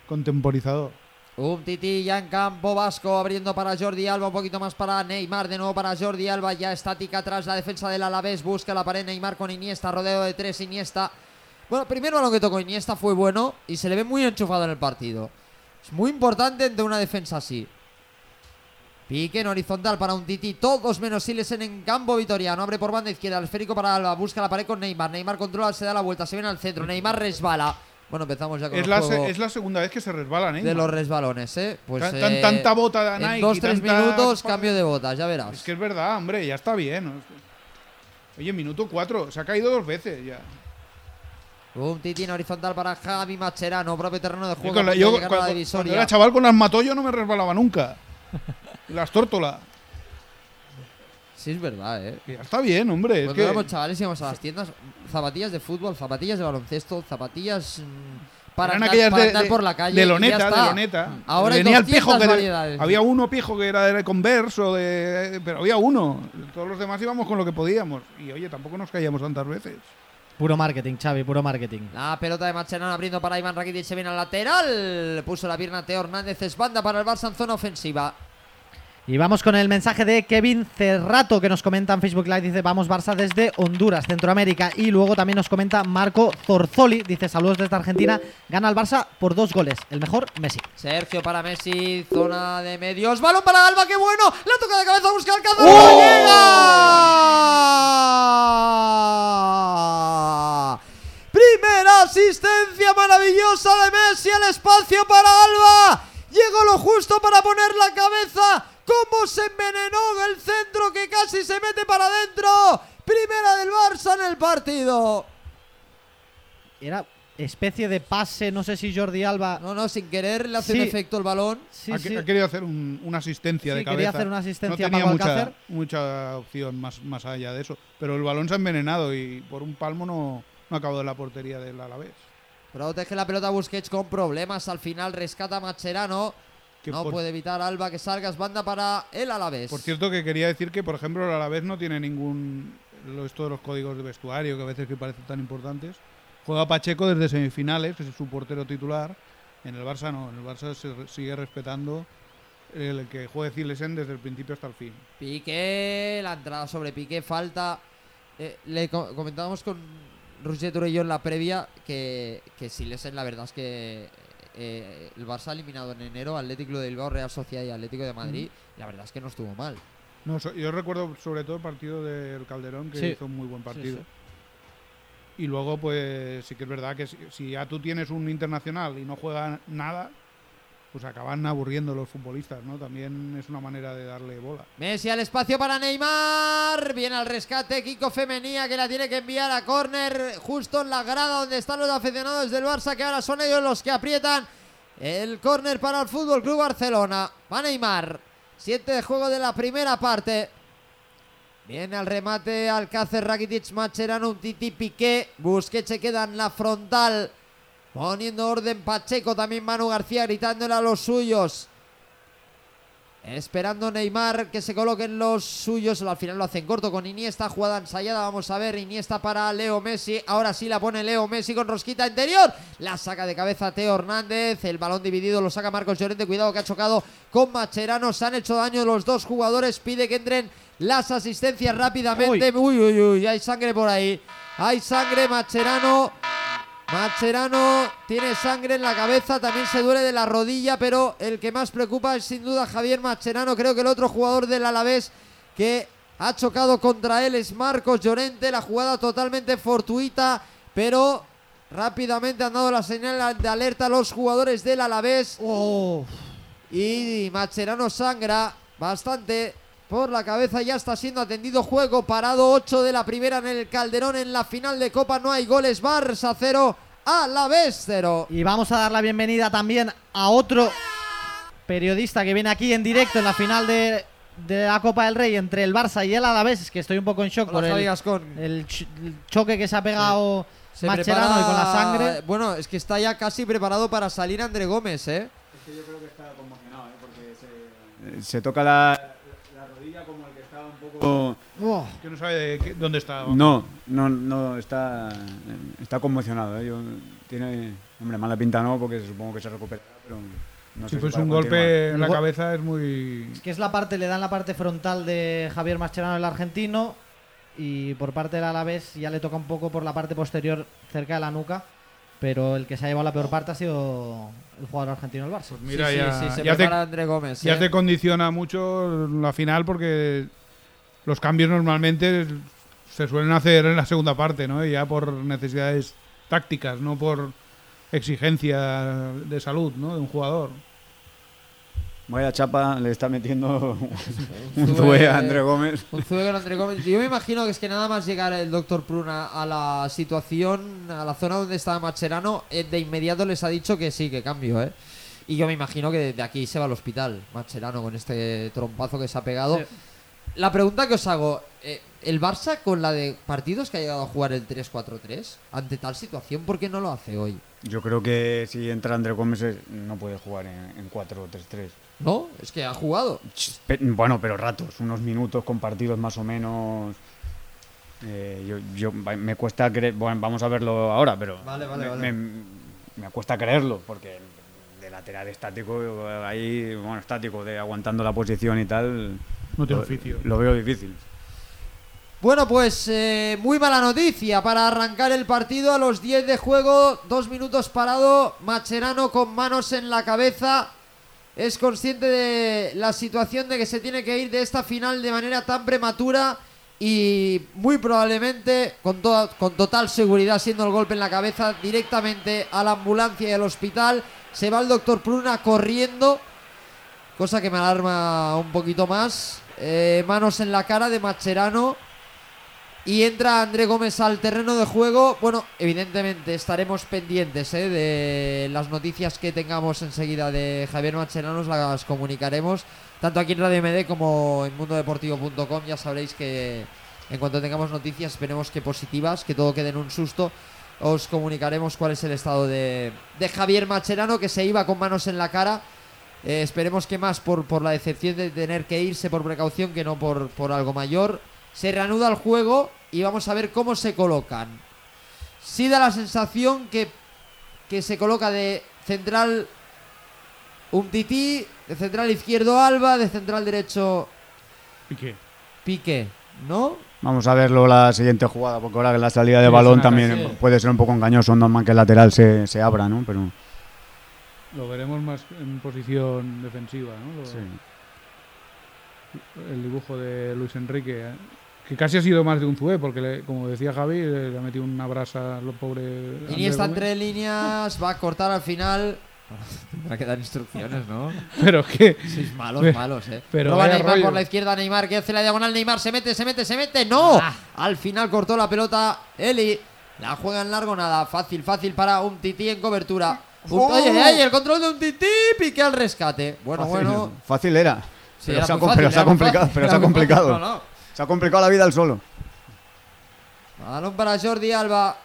contemporizador. Un tití ya en campo vasco abriendo para Jordi Alba, un poquito más para Neymar, de nuevo para Jordi Alba, ya estática atrás la defensa del Alavés, busca la pared Neymar con Iniesta, rodeo de tres Iniesta. Bueno, primero lo que tocó Iniesta fue bueno y se le ve muy enchufado en el partido. Es muy importante entre una defensa así. Pique en horizontal para un Titi, todos menos Silesen en campo vitoriano. Abre por banda izquierda, esférico para Alba, busca la pared con Neymar. Neymar controla, se da la vuelta, se viene al centro. Neymar resbala. Bueno, empezamos ya con Es el la, juego se- es la segunda vez que se resbala, ¿eh? de los resbalones, ¿eh? Pues Tan- tan- eh, tanta bota de Nike. en dos tres tanta- minutos cambio de botas, ya verás. Es que es verdad, hombre, ya está bien. Oye, minuto cuatro, se ha caído dos veces ya. Un titín horizontal para Javi Macherano, propio terreno de juego. la- yo cuando, cuando era chaval con las mató yo no me resbalaba nunca. las tórtolas. Sí, es verdad, ¿eh? Que ya está bien, hombre. Es Cuando que éramos chavales íbamos a las tiendas, zapatillas de fútbol, zapatillas de baloncesto, zapatillas mm, para, eran andar, aquellas para de, andar de- por la calle. de loneta, de loneta. Ahora hay Venía el 200 pijo que variedades. había uno pijo que era de Converse o de pero había uno. Todos los demás íbamos con lo que podíamos y oye, tampoco nos caíamos tantas veces. Puro marketing, Xavi, puro marketing. La pelota de Macherano abriendo para Iván Rakitic, se viene al lateral. Puso la pierna Teo Hernández, es banda para el Barça en zona ofensiva. Y vamos con el mensaje de Kevin Cerrato que nos comenta en Facebook Live. Dice, vamos Barça desde Honduras, Centroamérica. Y luego también nos comenta Marco Zorzoli. Dice, saludos desde Argentina. Gana el Barça por dos goles. El mejor, Messi. Sergio para Messi, zona de medios. Balón para Alba, qué bueno. La toca de cabeza, busca el cazo. ¡Llega! Primera asistencia maravillosa de Messi al espacio para Alba. Llegó lo justo para poner la cabeza. ¿Cómo se envenenó el centro que casi se mete para adentro? Primera del Barça en el partido. Era especie de pase, no sé si Jordi Alba... No, no, sin querer le hace Sí. un efecto el balón. Sí, ha, sí. ha querido hacer un- una asistencia Sí, de quería cabeza. hacer una asistencia no tenía Paco mucha, mucha opción más, más allá de eso. Pero el balón se ha envenenado y por un palmo no, no ha acabado en la portería del Alavés. Protege la pelota Busquets con problemas. Al final rescata Macherano. Que no por, puede evitar Alba que salga. Es banda para el Alavés. por cierto, que quería decir que, por ejemplo, el Alavés no tiene ningún. Esto de los códigos de vestuario, que a veces que parecen tan importantes. Juega Pacheco desde semifinales, que es su portero titular. En el Barça no, en el Barça se sigue respetando el que juegue Zilesen desde el principio hasta el fin. Piqué, la entrada sobre Piqué, falta. Eh, le co- comentábamos con Roger en la previa que, que Silesen, la verdad es que eh, el Barça ha eliminado en enero Atlético de Bilbao, Real Sociedad y Atlético de Madrid. La verdad es que no estuvo mal. No, so- yo recuerdo sobre todo el partido del Calderón, que Sí. hizo un muy buen partido. sí. Y luego, pues sí que es verdad que si, si ya tú tienes un internacional y no juega nada, pues acaban aburriendo los futbolistas, ¿no? También es una manera de darle bola. Messi al espacio para Neymar. Viene al rescate Kiko Femenía que la tiene que enviar a córner justo en la grada donde están los aficionados del Barça que ahora son ellos los que aprietan el córner para el Fútbol Club Barcelona. Va Neymar. Siete de juego de la primera parte. Viene al remate Alcácer Rakitic Macherano, un Titi Piqué. Busquets se queda en la frontal. Poniendo orden Pacheco, también Manu García gritándole a los suyos. Esperando Neymar que se coloquen los suyos. Al final lo hacen corto con Iniesta. Jugada ensayada. Vamos a ver. Iniesta para Leo Messi. Ahora sí la pone Leo Messi con rosquita interior. La saca de cabeza Teo Hernández. El balón dividido lo saca Marcos Llorente. Cuidado que ha chocado con Macherano. Se han hecho daño los dos jugadores. Pide que entren las asistencias rápidamente. Uy, uy, uy. Hay sangre por ahí. Hay sangre. Macherano. Macherano tiene sangre en la cabeza, también se duele de la rodilla, pero el que más preocupa es sin duda Javier Macherano. Creo que el otro jugador del Alavés que ha chocado contra él es Marcos Llorente. La jugada totalmente fortuita, pero rápidamente han dado la señal de alerta a los jugadores del Alavés. Oh, Y Macherano sangra bastante por la cabeza. Ya está siendo atendido. Juego parado. 8 de la primera en el Calderón. En la final de Copa no hay goles. Barça 0. A la vez 0. Y vamos a dar la bienvenida también a otro periodista que viene aquí en directo en la final de, de la Copa del Rey entre el Barça y el Alavés. Es que estoy un poco en shock por el, el ch- el choque que se ha pegado Se Macherano prepara- y con la sangre. Bueno, es que está ya casi preparado para salir André Gómez, ¿eh? Se toca la, la rodilla como el que está un poco... Oh, Que no sabe de qué- dónde está. No, no, no, está, está conmocionado. ¿eh? Yo- tiene, hombre, mala pinta no, porque supongo que se recuperará, pero no si sé fuese para un continuar. golpe en la cabeza es muy... que es la parte, le dan la parte frontal de Javier Mascherano, el argentino, y por parte del Alavés ya le toca un poco por la parte posterior cerca de la nuca, pero el que se ha llevado la peor parte ha sido el jugador argentino del Barça. Pues mira, sí, sí, ya, sí, se ya te, prepara André Gómez. ya ¿eh? te condiciona mucho la final porque los cambios normalmente se suelen hacer en la segunda parte, ¿no? Ya por necesidades tácticas, no por exigencia de salud ¿no? de un jugador. Vaya chapa le está metiendo un zue a André Gómez. Un zue con André Gómez. Yo me imagino que es que nada más llegar el doctor Pruna a la situación, a la zona donde estaba Macherano, eh, de inmediato les ha dicho que sí, que cambio, ¿eh? Y yo me imagino que de aquí se va al hospital, Macherano, con este trompazo que se ha pegado. La pregunta que os hago, eh, ¿el Barça con la de partidos que ha llegado a jugar el 3-4-3, ante tal situación, por qué no lo hace hoy? Yo creo que si entra André Gómez eh, no puede jugar en, en 4-3-3. ¿No? Es que ha jugado. Pe- Bueno, pero ratos, unos minutos con partidos más o menos. eh, yo, yo- me cuesta creer. Bueno, vamos a verlo ahora, pero. Vale, vale, me, vale. Me, me cuesta creerlo, porque de lateral estático, ahí, bueno, estático, de aguantando la posición y tal. No tiene lo, oficio. lo veo difícil. Bueno, pues eh, muy mala noticia para arrancar el partido a los 10 de juego, dos minutos parado, Macherano con manos en la cabeza, es consciente de la situación de que se tiene que ir de esta final de manera tan prematura y muy probablemente, con, toda- con total seguridad, siendo el golpe en la cabeza, directamente a la ambulancia y al hospital, se va el doctor Pruna corriendo, cosa que me alarma un poquito más, Eh, manos en la cara de Macherano. Y entra André Gómez al terreno de juego. Bueno, evidentemente estaremos pendientes ¿eh? de las noticias que tengamos enseguida de Javier Macherano, las comunicaremos. Tanto aquí en Radio MD como en mundodeportivo.com. Ya sabréis que en cuanto tengamos noticias, esperemos que positivas, que todo quede en un susto. Os comunicaremos cuál es el estado de, de Javier Macherano, que se iba con manos en la cara. Eh, esperemos que más por, por la decepción de tener que irse por precaución que no por, por algo mayor. Se reanuda el juego y vamos a ver cómo se colocan. Sí da la sensación que, que se coloca de central Umtiti, de central izquierdo Alba, de central derecho Piqué. Pique, ¿no? Vamos a verlo la siguiente jugada, porque ahora que la salida de Sí, balón también puede ser un poco engañoso, normal que el lateral se, se abra, ¿no? Pero Lo veremos más en posición defensiva, ¿no? Lo- sí. El dibujo de Luis Enrique, ¿eh? que casi ha sido más de un Zue, porque le- como decía Javi, le, ha metido una brasa a los pobres. Iniesta entre líneas, va a cortar al final. Tendrá que dar instrucciones, ¿no? Pero que Sois malos, Pero- malos, eh. pero Roba Neymar rollo. por la izquierda, Neymar que hace la diagonal, Neymar se mete, se mete, se mete. ¡No! Ah. Al final cortó la pelota Eli. La juega en largo, nada. Fácil, fácil para un tití en cobertura. Un- ¡Oh! Oye, oye, el control de un tití, pique al rescate. Bueno, Fácil, bueno. fácil era. Sí, pero era se ha, muy com- fácil, pero se era ha muy complicado. fácil, Pero se ha muy fácil. complicado. No, no. Se ha complicado la vida al solo. Balón para Jordi Alba.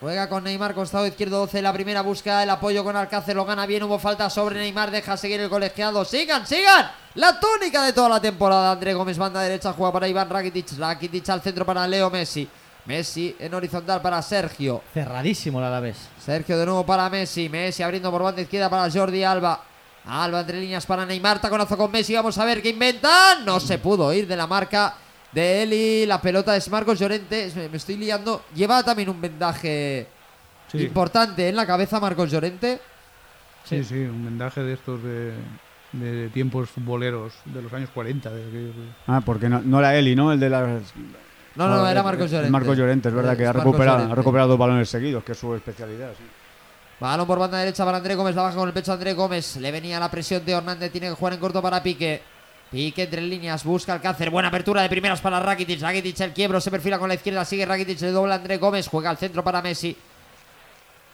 Juega con Neymar, costado izquierdo 12. La primera busca el apoyo con Alcácer. Lo gana bien. Hubo falta sobre Neymar. Deja seguir el colegiado. ¡Sigan, sigan! La tónica de toda la temporada. André Gómez, banda derecha. Juega para Iván Rakitic. Rakitic al centro para Leo Messi. Messi en horizontal para Sergio. Cerradísimo el Alavés. Sergio de nuevo para Messi. Messi abriendo por banda izquierda para Jordi Alba. Alba entre líneas para Neymar. Taconazo con Messi. Vamos a ver qué inventan. No se pudo ir de la marca de Eli. La pelota es Marcos Llorente. Me, estoy liando. Lleva también un vendaje sí, importante en la cabeza Marcos Llorente. sí, sí, un vendaje de estos de, de tiempos futboleros de los años 40. de aquellos de- Ah, porque no, no era Eli, ¿no? El de las. No, no, Ah, era el- Marcos el Llorente. Marcos Llorente, es verdad Es que ha recuperado, ha recuperado dos balones seguidos, que es su especialidad. sí. Balón por banda derecha para André Gómez, la baja con el pecho André Gómez. Le venía la presión de Hernández, tiene que jugar en corto para Pique. Pique entre líneas, busca Alcácer. Buena apertura de primeras para Rakitic. Rakitic el quiebro, se perfila con la izquierda, sigue Rakitic, le dobla André Gómez, juega al centro para Messi.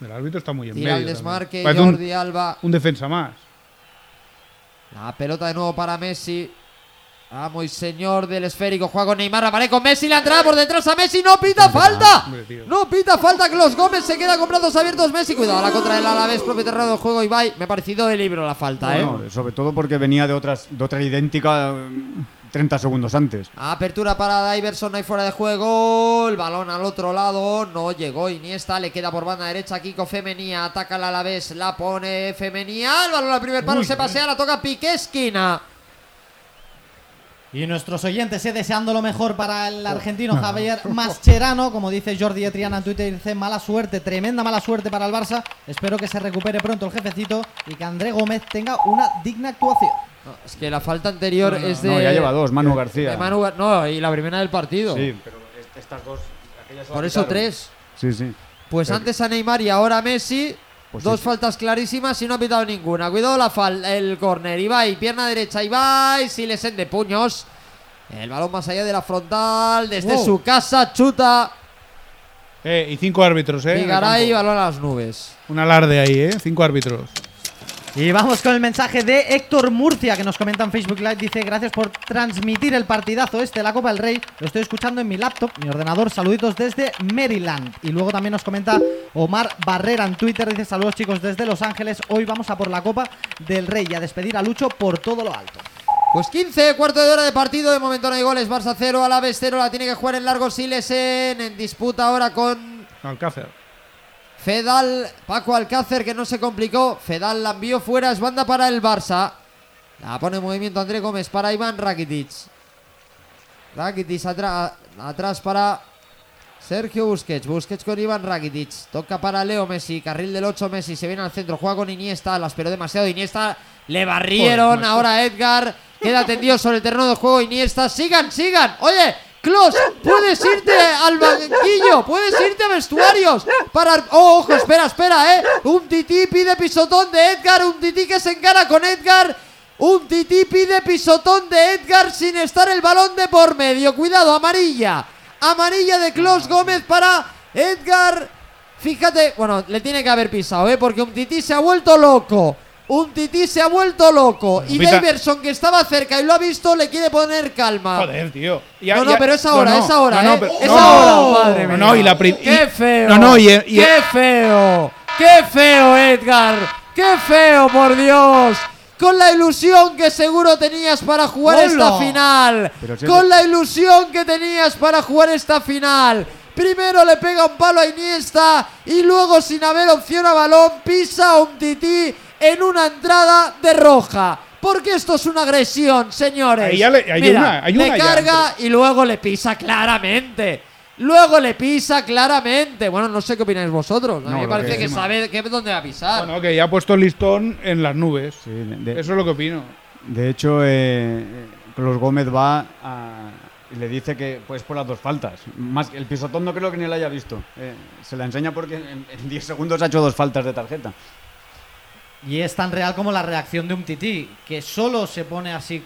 El árbitro está muy en Tira medio. al desmarque, un- Jordi Alba. un defensa más. La pelota de nuevo para Messi. Amo y señor del esférico. Juega con Neymar. Aparece con Messi. La entrada por detrás a Messi. ¡No pita falta! No pita falta que los Gómez se queda con brazos abiertos. Messi. Cuidado. La contra del Alavés. Propio terreno del juego. Ibai. Me ha parecido de libro la falta, ¿eh? Bueno, sobre todo porque venía de otras de otra idéntica eh, 30 segundos antes. Apertura para Diverson, hay fuera de juego. El balón al otro lado. No llegó Iniesta. Le queda por banda derecha. Kiko Femenía. Ataca al Alavés. La pone Femenía. El balón al primer palo. Uy, se pasea. La toca Piqué esquina. Y nuestros oyentes, eh, deseando lo mejor para el argentino Javier Mascherano, como dice Jordi Etriana en Twitter, dice mala suerte, tremenda mala suerte para el Barça. Espero que se recupere pronto el jefecito y que André Gómez tenga una digna actuación. No, es que la falta anterior es de. No, ya lleva dos, Manu García. Manu no, y la primera del partido. Sí, pero est- estas dos. Por eso quitaron. tres. Sí, sí. Pues antes a Neymar y ahora a Messi. Pues dos sí. faltas clarísimas y no ha pitado ninguna. Cuidado la fal el córner. Ibai, pierna derecha. Ibai, Silesen de puños. El balón más allá de la frontal. Desde Wow. su casa, chuta. Eh, y cinco árbitros, ¿eh? campo. balón a las nubes. Un alarde ahí, ¿eh? Cinco árbitros. Y vamos con el mensaje de Héctor Murcia que nos comenta en Facebook Live. Dice: Gracias por transmitir el partidazo este de la Copa del Rey. Lo estoy escuchando en mi laptop, mi ordenador. Saluditos desde Maryland. Y luego también nos comenta Omar Barrera en Twitter. Dice: Saludos chicos desde Los Ángeles. Hoy vamos a por la Copa del Rey y a despedir a Lucho por todo lo alto. Pues 15, cuarto de hora de partido. De momento no hay goles. Barça 0, Alavés 0. La tiene que jugar en largo Silesen. En disputa ahora con Alcácer. Fedal, Paco Alcácer que no se complicó. Fedal la envió fuera, es banda para el Barça. La pone en movimiento André Gómez para Iván Rakitic. Rakitic atra- atrás para Sergio Busquets. Busquets con Iván Rakitic. Toca para Leo Messi. Carril del 8 Messi. Se viene al centro. Juega con Iniesta. La esperó demasiado. Iniesta le barrieron. Joder. Ahora Edgar. Queda tendido sobre el terreno de juego. Iniesta. Sigan, sigan. Oye. Klos, puedes irte al banquillo, puedes irte a vestuarios para... Oh, ojo, espera, espera, eh. Un tití pide pisotón de Edgar, un tití que se encara con Edgar. Un tití pide pisotón de Edgar sin estar el balón de por medio. Cuidado, amarilla. Amarilla de Klos Gómez para Edgar. Fíjate, bueno, le tiene que haber pisado, ¿eh? Porque un tití se ha vuelto loco. Un tití se ha vuelto loco. Y Pita- Daverson, que estaba cerca y lo ha visto, le quiere poner calma. Joder, tío. Ya- no, no, ya- pero es ahora, no, no, es ahora, no, no, ¿eh? pero- es no, ahora, madre no, mía. no, y la prim- ¡Qué y- feo! No, no, y, y- ¡Qué feo! ¡Qué feo, Edgar! ¡Qué feo, por Dios! Con la ilusión que seguro tenías para jugar ¡Hola! esta final. Si Con es- la ilusión que tenías para jugar esta final. Primero le pega un palo a Iniesta y luego sin haber opción a balón pisa a un tití en una entrada de roja. Porque esto es una agresión, señores. Ahí ya le- hay Mira, una- hay le ya, carga y luego le pisa claramente. Luego le pisa claramente. Bueno, no sé qué opináis vosotros. A mí No, me parece que- que sabe que dónde va a pisar. Bueno, que ya ha puesto el listón en las nubes. Sí, de, de- Eso es lo que opino. de hecho, eh, Clos Gómez va a- y le dice que pues por las dos faltas. Más que el pisotón no creo que ni lo haya visto. Eh, se la enseña porque en, en 10 segundos ha hecho dos faltas de tarjeta. Y es tan real como la reacción de un tití, que solo se pone así,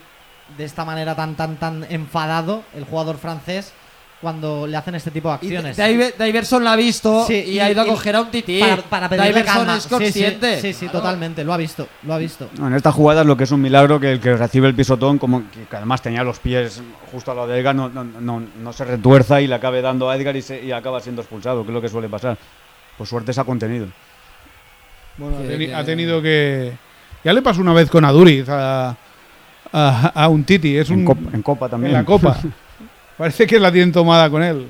de esta manera tan, tan, tan enfadado, el jugador francés, cuando le hacen este tipo de Y acciones. Diver- Diverson la ha visto Sí, y, y- ha ido a y- coger a un tití. para, para pedirle Diverson calma. es Sí, sí, consciente. Sí, sí, Claro. totalmente, lo ha visto, lo ha visto. No, en estas jugadas lo que es un milagro que el que recibe el pisotón, como que, además tenía los pies justo al lado de Edgar, no, no, no, no se retuerza y le acabe dando a Edgar y, se- y acaba siendo expulsado, que es lo que suele pasar. Por suerte se ha contenido. Bueno, ha, teni- que- ha tenido que. Ya le pasó una vez con Aduriz a, a, a un Titi. Es En, un, copa, en Copa también. en la copa. Parece que la tienen tomada con él.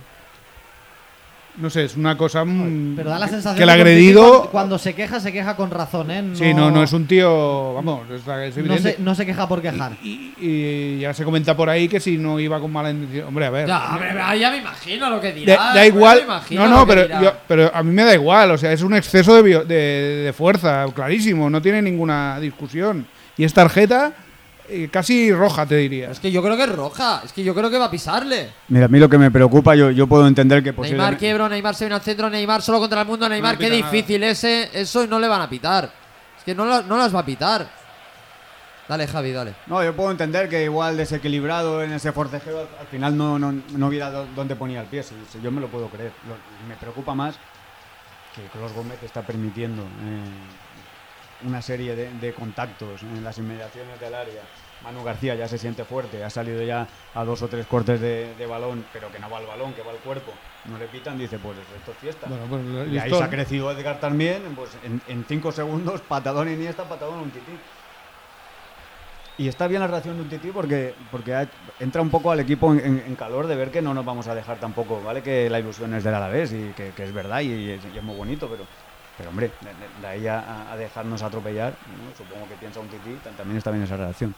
No sé, es una cosa. mm, Pero da la sensación que el agredido. cuando, cuando se queja, se queja con razón, ¿eh? Sí, no, no es un tío. Vamos, es, es no, se, no se queja por quejar. Y, y ya se comenta por ahí que si no iba con mala intención. Hombre, a ver. Ya, hombre, ya me imagino lo que dirá. da igual. me imagino No, no, pero, yo- pero a mí me da igual. O sea, es un exceso de, de, de fuerza, clarísimo. No tiene ninguna discusión. Y es tarjeta eh, casi roja, te diría. Es que yo creo que es roja. Es que yo creo que va a pisarle. Mira, a mí lo que me preocupa, yo, yo puedo entender que Neymar posiblemente... quiebro, Neymar se viene al centro, Neymar solo contra el mundo, Neymar, No qué nada. difícil ese, eso y no le van a pitar. Es que no, la- no las va a pitar. Dale, Javi, dale. No, yo puedo entender que igual desequilibrado en ese forcejeo al al final no, no, no viera dó- dónde ponía el pie. Si, si yo me lo puedo creer. Lo- me preocupa más que Clos Gómez está permitiendo eh, una serie de, de contactos en las inmediaciones del área. Manu García ya se siente fuerte, ha salido ya a dos o tres cortes de, de balón, pero que no va al balón, que va al cuerpo. No le pitan, dice, pues esto es fiesta. Bueno, pues y ahí se ha crecido Edgar también, pues en, en cinco segundos, patadón Iniesta, patadón un tití. Y está bien la reacción de un tití porque, porque ha- entra un poco al equipo en, en- en calor de ver que no nos vamos a dejar tampoco, ¿vale? Que la ilusión es del Alavés y que, que es verdad y, es, y es muy bonito, pero, pero hombre, de, de- de ahí a, a dejarnos atropellar, ¿no? supongo que piensa un tití, ta- también está bien esa reacción.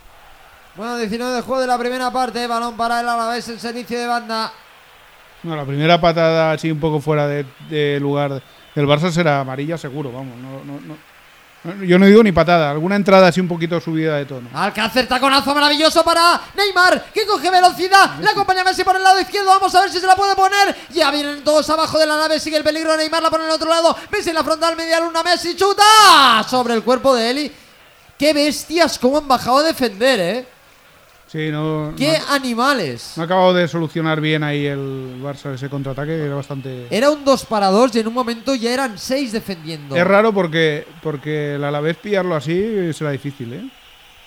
Bueno, 19 de juego de la primera parte, balón para el Alavés en servicio de banda. No, la primera patada así un poco fuera de, de lugar del Barça será amarilla seguro, vamos. No, no, no, Yo no digo ni patada, alguna entrada así un poquito subida de tono. Alcácer, taconazo maravilloso para Neymar, que coge velocidad. Le acompaña Messi por el lado izquierdo. Vamos a ver si se la puede poner. Ya vienen todos abajo de la nave. Sigue el peligro. Neymar la pone en el otro lado. Messi en la frontal, media luna. Messi chuta sobre el cuerpo de Eli. Qué bestias, cómo han bajado a defender, eh. Sí, no. ¡Qué no, animales! no ha acabado de solucionar bien ahí el Barça ese contraataque, que era bastante. Era un 2 para 2 y en un momento ya eran 6 defendiendo. Es raro porque, porque el Alavés pillarlo así será difícil, ¿eh?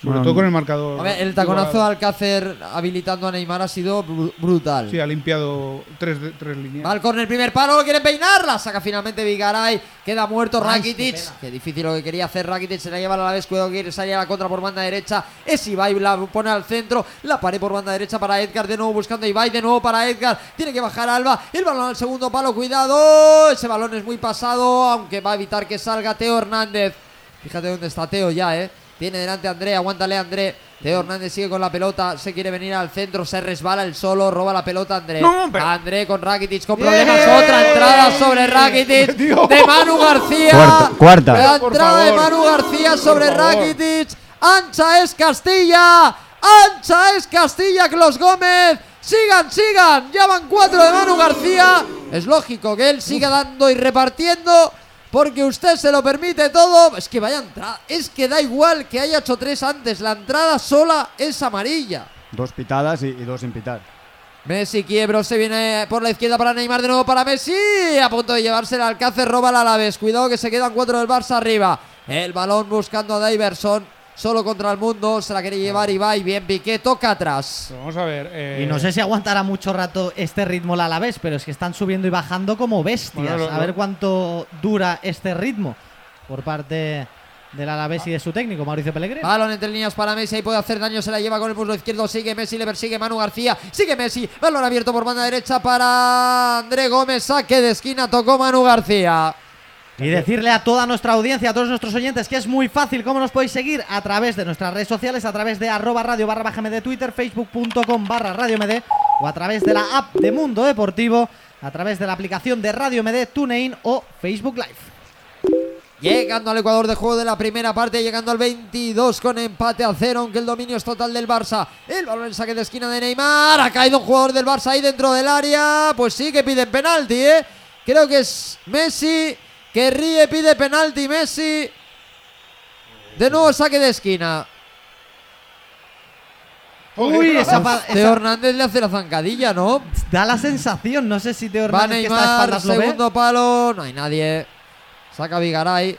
Sobre Bueno, todo con el marcador. El taconazo de igualado. Alcácer habilitando a Neymar ha sido bru- brutal. Sí, ha limpiado tres, de- tres líneas. Va al córner, primer palo, lo quiere peinar, la saca finalmente Vigaray, queda muerto Ay, Rakitic. qué difícil lo que quería hacer Rakitic, se la lleva a la vez, cuidado que quiere salir a la contra por banda derecha. Es Ibai, la pone al centro, la pared por banda derecha para Edgar, de nuevo buscando a Ibai, de nuevo para Edgar. Tiene que bajar Alba, el balón al segundo palo, cuidado. Ese balón es muy pasado, aunque va a evitar que salga Teo Hernández. Fíjate dónde está Teo ya, eh. Tiene delante a André, aguántale a André. Teo Hernández sigue con la pelota, se quiere venir al centro, se resbala el solo, roba la pelota a André. No, pero- André con Rakitic con problemas, otra entrada sobre Rakitic de Manu García. Cuarta, cuarta. La Por entrada de favor. Manu García sobre. Rakitic. Ancha es Castilla. Ancha es Castilla, Clos Gómez. Sigan, sigan. Ya van cuatro de Manu García. Es lógico que él siga dando y repartiendo. Porque usted se lo permite todo. Es que vaya entrada. Es que da igual que haya hecho tres antes. La entrada sola es amarilla. Dos pitadas y, y dos sin pitar. Messi quiebro, se viene por la izquierda para Neymar de nuevo para Messi. A punto de llevarse el Alcácer, roba la Alaves. Cuidado que se quedan cuatro del Barça arriba. El balón buscando a Diverson. Solo contra el mundo. Se la quiere llevar Ibai. Bien, Piqué toca atrás. Vamos a ver. eh, Y no sé si aguantará mucho rato este ritmo la Alavés, pero es que están subiendo y bajando como bestias. Bueno, lo- a ver cuánto dura este ritmo por parte del Alavés y de su técnico, Mauricio Pellegrini. Balón entre líneas para Messi. Ahí puede hacer daño. Se la lleva con el muslo izquierdo. Sigue Messi. Le persigue Manu García. Sigue Messi. Balón abierto por banda derecha para André Gómez. Saque de esquina. Tocó Manu García. Y decirle a toda nuestra audiencia, a todos nuestros oyentes, que es muy fácil cómo nos podéis seguir a través de nuestras redes sociales, a través de arroba radio barra Twitter, facebook.com barra radio MD o a través de la app de Mundo Deportivo, a través de la aplicación de Radio MD, TuneIn o Facebook Live. Llegando al Ecuador de juego de la primera parte, llegando al 22 con empate a cero, aunque el dominio es total del Barça. El balón en saque de esquina de Neymar. Ha caído un jugador del Barça ahí dentro del área. Pues sí que piden penalti, ¿eh? Creo que es Messi que ríe, pide penalti Messi. De nuevo saque de esquina. Uy, esa, Teo Hernández le hace la zancadilla, ¿no? da la sensación, no sé si Teo Hernández que está de Neymar, espaldas lo ve. segundo palo, no hay nadie. Saca Vigaray.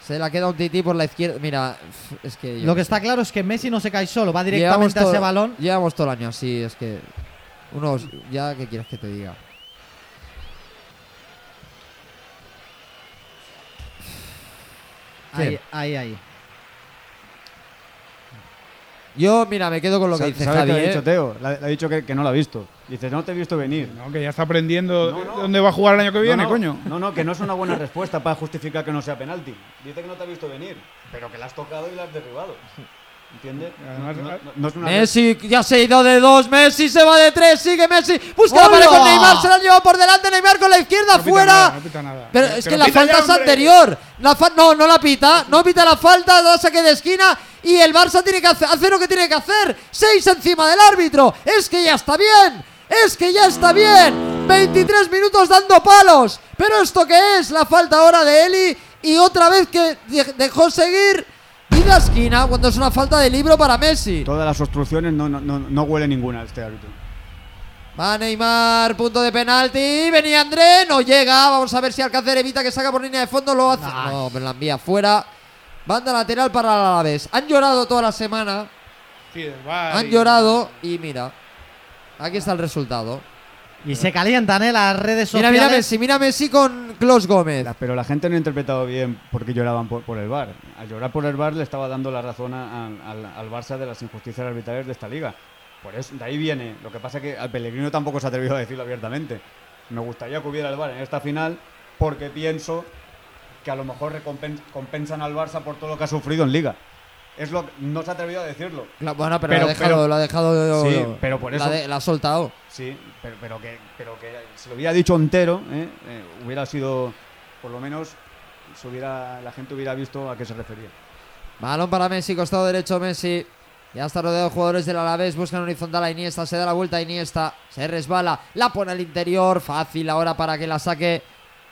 Se la queda un tití por la izquierda. Mira, es que. Lo que está claro es que Messi no se cae solo, va directamente a todo- ese balón. Llevamos todo el año así, es que. Unos. Ya, ¿qué quieres que te diga? Ahí, ahí, ahí. Yo, mira, me quedo con lo que dice ¿Sabes Javi. qué le ha ¿eh? dicho Teo? Le, le ha dicho que, que no lo ha visto. Dice, no te he visto venir. No, que ya está aprendiendo No, no. dónde va a jugar el año que viene, no, no, coño. No, no, que no es una buena respuesta para justificar que no sea penalti. Dice que no te ha visto venir, pero que la has tocado y la has derribado. ¿Entiendes? Además, no, no- ah, no es una Messi ya se ha ido de dos. Messi se va de tres. Sigue Messi. Busca la pared con. Neymar. Se la han llevado por delante. Neymar con la izquierda. No pita fuera. nada, no pita nada. Pero Que es que la falta ya, es anterior. La fa- no, no la pita. No pita la falta, da saque de esquina. Y el Barça tiene que hacer, hacer lo que tiene que hacer. Seis encima del árbitro. Es que ya está bien. Es que ya está bien. 23 minutos dando palos. Pero esto qué es? La falta ahora de Eli. Y otra vez que de- dejó seguir. Y la esquina cuando es una falta de libro para Messi. Todas las obstrucciones no, no, no, no huele ninguna este árbitro. Va Neymar, punto de penalti. Venía André, no llega. Vamos a ver si Alcácer evita que saca por línea de fondo. Lo hace. No, me la envía fuera. Banda lateral para la Alavés. Han llorado toda la semana. Sí, Han llorado. Y mira. Aquí está el resultado. Y se calientan, ¿eh? Las redes Mira, sociales. mira Messi, mira Messi con Klos Gómez. Pero la gente no ha interpretado bien por qué lloraban por, el VAR. Al llorar por el VAR le estaba dando la razón al Barça de las injusticias arbitrarias de esta liga. Por eso, de ahí viene. Lo que pasa es que al Pellegrino tampoco se ha atrevido a decirlo abiertamente. Me gustaría que hubiera el VAR en esta final porque pienso que a lo mejor recompen- compensan al Barça por todo lo que ha sufrido en liga. Es lo que- no se ha atrevido a decirlo. La- bueno, pero, Pero- lo ha dejado, pero- lo ha dejado. Sí, pero por la eso- de- la ha soltado. Sí, pero, pero que, pero que si lo hubiera dicho entero, ¿eh? Eh, hubiera sido por lo menos se hubiera, la gente hubiera visto a qué se refería. Balón para Messi, costado derecho Messi. Ya está rodeado de jugadores del Alavés, buscan horizontal a Iniesta, se da la vuelta a Iniesta, se resbala, la pone al interior, fácil ahora para que la saque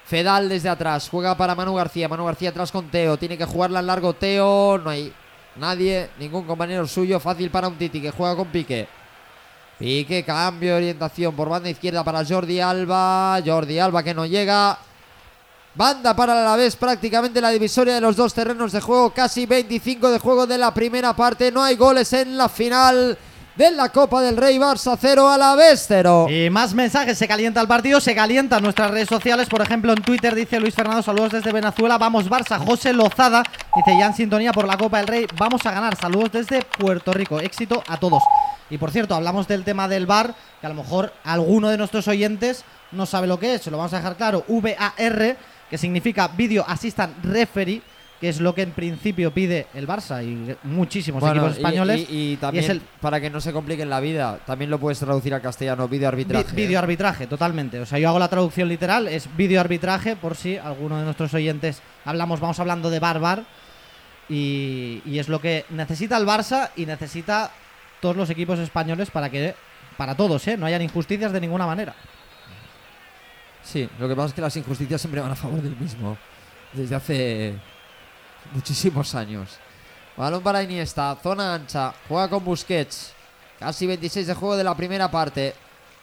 Fedal desde atrás, juega para Manu García, Manu García atrás con Teo, tiene que jugarla en largo Teo, no hay nadie, ningún compañero suyo, fácil para un Titi que juega con Pique. Pique, cambio de orientación por banda izquierda para Jordi Alba, Jordi Alba que no llega, Banda para la vez prácticamente la divisoria de los dos terrenos de juego. Casi 25 de juego de la primera parte. No hay goles en la final de la Copa del Rey. Barça 0 a la vez 0. Y más mensajes. Se calienta el partido, se calientan nuestras redes sociales. Por ejemplo, en Twitter dice Luis Fernando, saludos desde Venezuela. Vamos Barça. José Lozada dice ya en sintonía por la Copa del Rey. Vamos a ganar. Saludos desde Puerto Rico. Éxito a todos. Y por cierto, hablamos del tema del bar, que a lo mejor alguno de nuestros oyentes no sabe lo que es. Se lo vamos a dejar claro. VAR que significa Video Assistant Referee, que es lo que en principio pide el Barça y muchísimos equipos españoles. Y, también, para que no se compliquen la vida, también lo puedes traducir al castellano, video arbitraje. video arbitraje, totalmente. O sea, yo hago la traducción literal, es video arbitraje, por si alguno de nuestros oyentes hablamos, vamos hablando de barbar. Y, y es lo que necesita el Barça y necesita todos los equipos españoles para que, para todos, ¿eh? no hayan injusticias de ninguna manera. Sí, lo que pasa es que las injusticias siempre van a favor del mismo. Desde hace muchísimos años. Balón para Iniesta, zona ancha, juega con Busquets. Casi 26 de juego de la primera parte.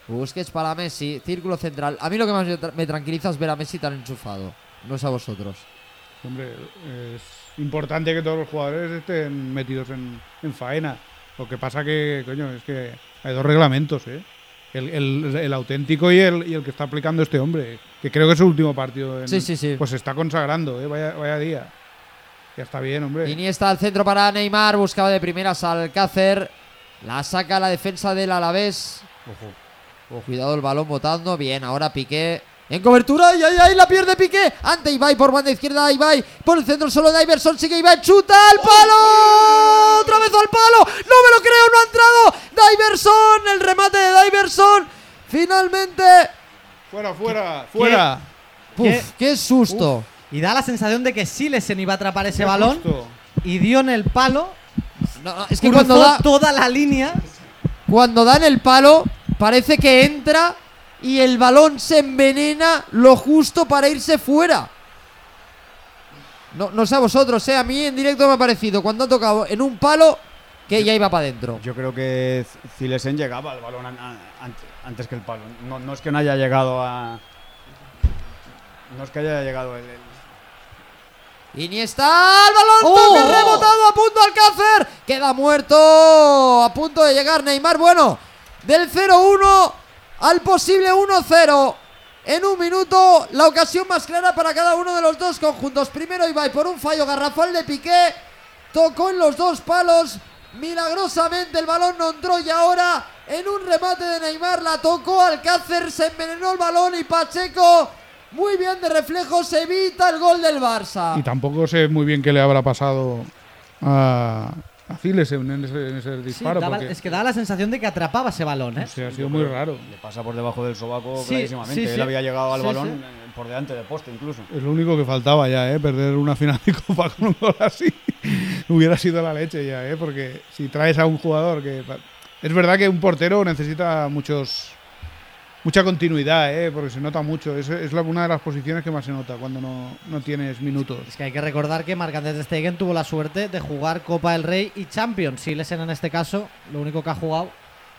Busquets para Messi, círculo central. A mí lo que más me tranquiliza es ver a Messi tan enchufado. No es a vosotros. Hombre, es importante que todos los jugadores estén metidos en, en faena. Lo que pasa que, coño, es que hay dos reglamentos, ¿eh? el, auténtico y el, y el que está aplicando este hombre, que creo que es su último partido. En, sí, sí, sí. Pues se está consagrando, ¿eh? vaya, vaya día. Ya está bien, hombre. Iniesta al centro para Neymar, buscaba de primeras Alcácer. La saca la defensa del Alavés. Ojo. Cuidado el balón botando. Bien, ahora Piqué en cobertura, y ahí, la pierde Piqué. Ante Ibai por banda izquierda, Ibai por el centro solo de Iverson. Sigue Ibai, chuta al palo. Otra vez al palo. No me lo creo, no ha entrado. Diverson, el remate de Diverson. Finalmente. Fuera, fuera, fuera. ¿Qué? susto. Y da la sensación de que Silesen iba a atrapar ese balón. Y dio en el palo. es que cuando da toda la línea. Cuando dan el palo, parece que entra y el balón se envenena lo justo para irse fuera. No, no sé a vosotros, ¿eh? a mí en directo me ha parecido cuando ha tocado en un palo que ya iba para adentro. Yo creo que Zilesen llegaba al balón antes que el palo. No, es que no haya llegado a. No es que haya llegado el. el... Iniesta, el balón ¡Oh! rebotado a punto Alcácer. Queda muerto. A punto de llegar Neymar. Bueno, del 0-1 al posible 1-0 en un minuto. La ocasión más clara para cada uno de los dos conjuntos. Primero Ibai por un fallo garrafal de Piqué. Tocó en los dos palos. Milagrosamente el balón no entró y ahora en un remate de Neymar la tocó Alcácer. Se envenenó el balón y Pacheco muy bien de reflejos evita el gol del Barça. Y tampoco sé muy bien qué le habrá pasado a, Aziles en ese, en ese disparo. Es que daba la sensación de que atrapaba ese balón, ¿eh? ha sido muy raro. Le pasa por debajo del sobaco clarísimamente. Él había llegado al balón por delante del poste incluso. Es lo único que faltaba ya, ¿eh? Perder una final de Copa con un gol así. Hubiera sido la leche ya, ¿eh? Porque si traes a un jugador que... Es verdad que un portero necesita muchos mucha continuidad, ¿eh? porque se nota mucho. Es, es una de las posiciones que más se nota cuando no, no tienes minutos. Es que hay que recordar que Marc Andrés Stegen tuvo la suerte de jugar Copa del Rey y Champions. Silesen en este caso, lo único que ha jugado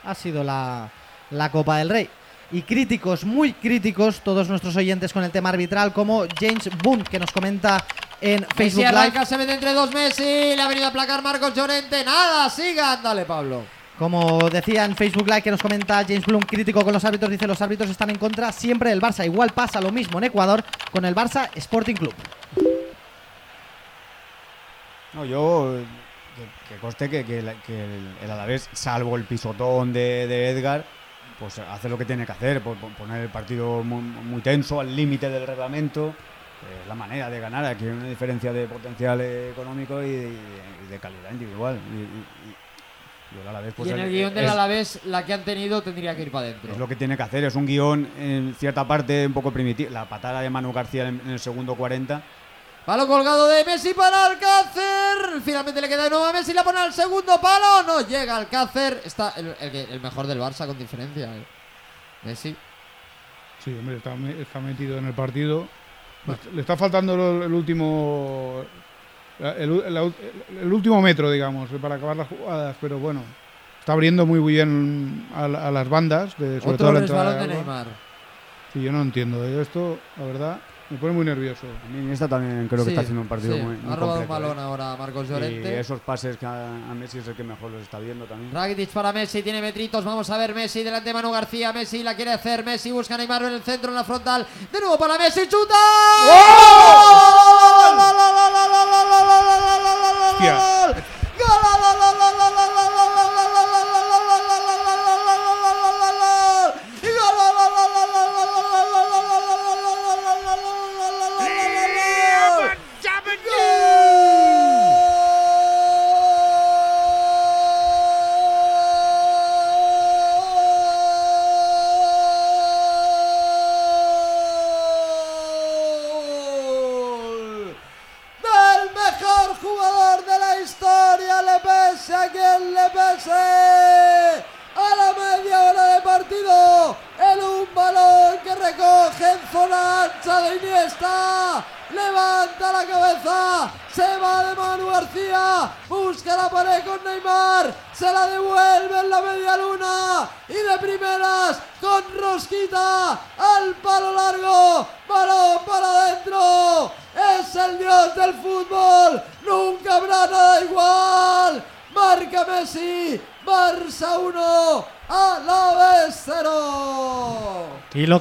ha sido la, la Copa del Rey. Y críticos, muy críticos, todos nuestros oyentes con el tema arbitral, como James Boone, que nos comenta en Facebook Live. se mete entre dos Messi, le ha venido a placar Marcos Llorente. Nada, siga, dale Pablo. Como decía en Facebook Live que nos comenta James Bloom, crítico con los árbitros, dice los árbitros están en contra siempre del Barça. Igual pasa lo mismo en Ecuador con el Barça Sporting Club. No, yo que, coste que, que, el, Alavés, salvo el pisotón de, Edgar, pues hace lo que tiene que hacer, poner el partido muy, tenso, al límite del reglamento. la manera de ganar, aquí hay una diferencia de potencial económico y de, calidad individual. Y, en el guion del Alavés, la que han tenido tendría que ir para adentro. Es lo que tiene que hacer, es un guion en cierta parte un poco primitivo. La patada de Manu García en, el segundo 40 Balón colgado de Messi para Alcácer. Finalmente le queda de nuevo a Messi. La pone al segundo palo. No llega Alcácer. Está el, el- el mejor del Barça con diferencia. eh. Messi. Sí, hombre, está, me- está metido en el partido. Le est- Le está faltando lo- el, último. El, la- el último metro, digamos, para acabar las jugadas, pero bueno. Está abriendo muy bien a, a las bandas, de, sobre todo Otro la entrada de. Neymar. Sí, yo no entiendo. Esto, la verdad, me pone muy nervioso. A mí Iniesta también creo que Sí, está haciendo un partido sí. muy, muy Ha robado un balón ¿eh? ahora Marcos Y Llorente. esos pases que a, a Messi es el que mejor los está viendo también. Rakitic para Messi, tiene metritos, vamos a ver Messi delante de Manu García, Messi la quiere hacer, Messi busca a Neymar en el centro, en la frontal, de nuevo para Messi, chuta. Hostia.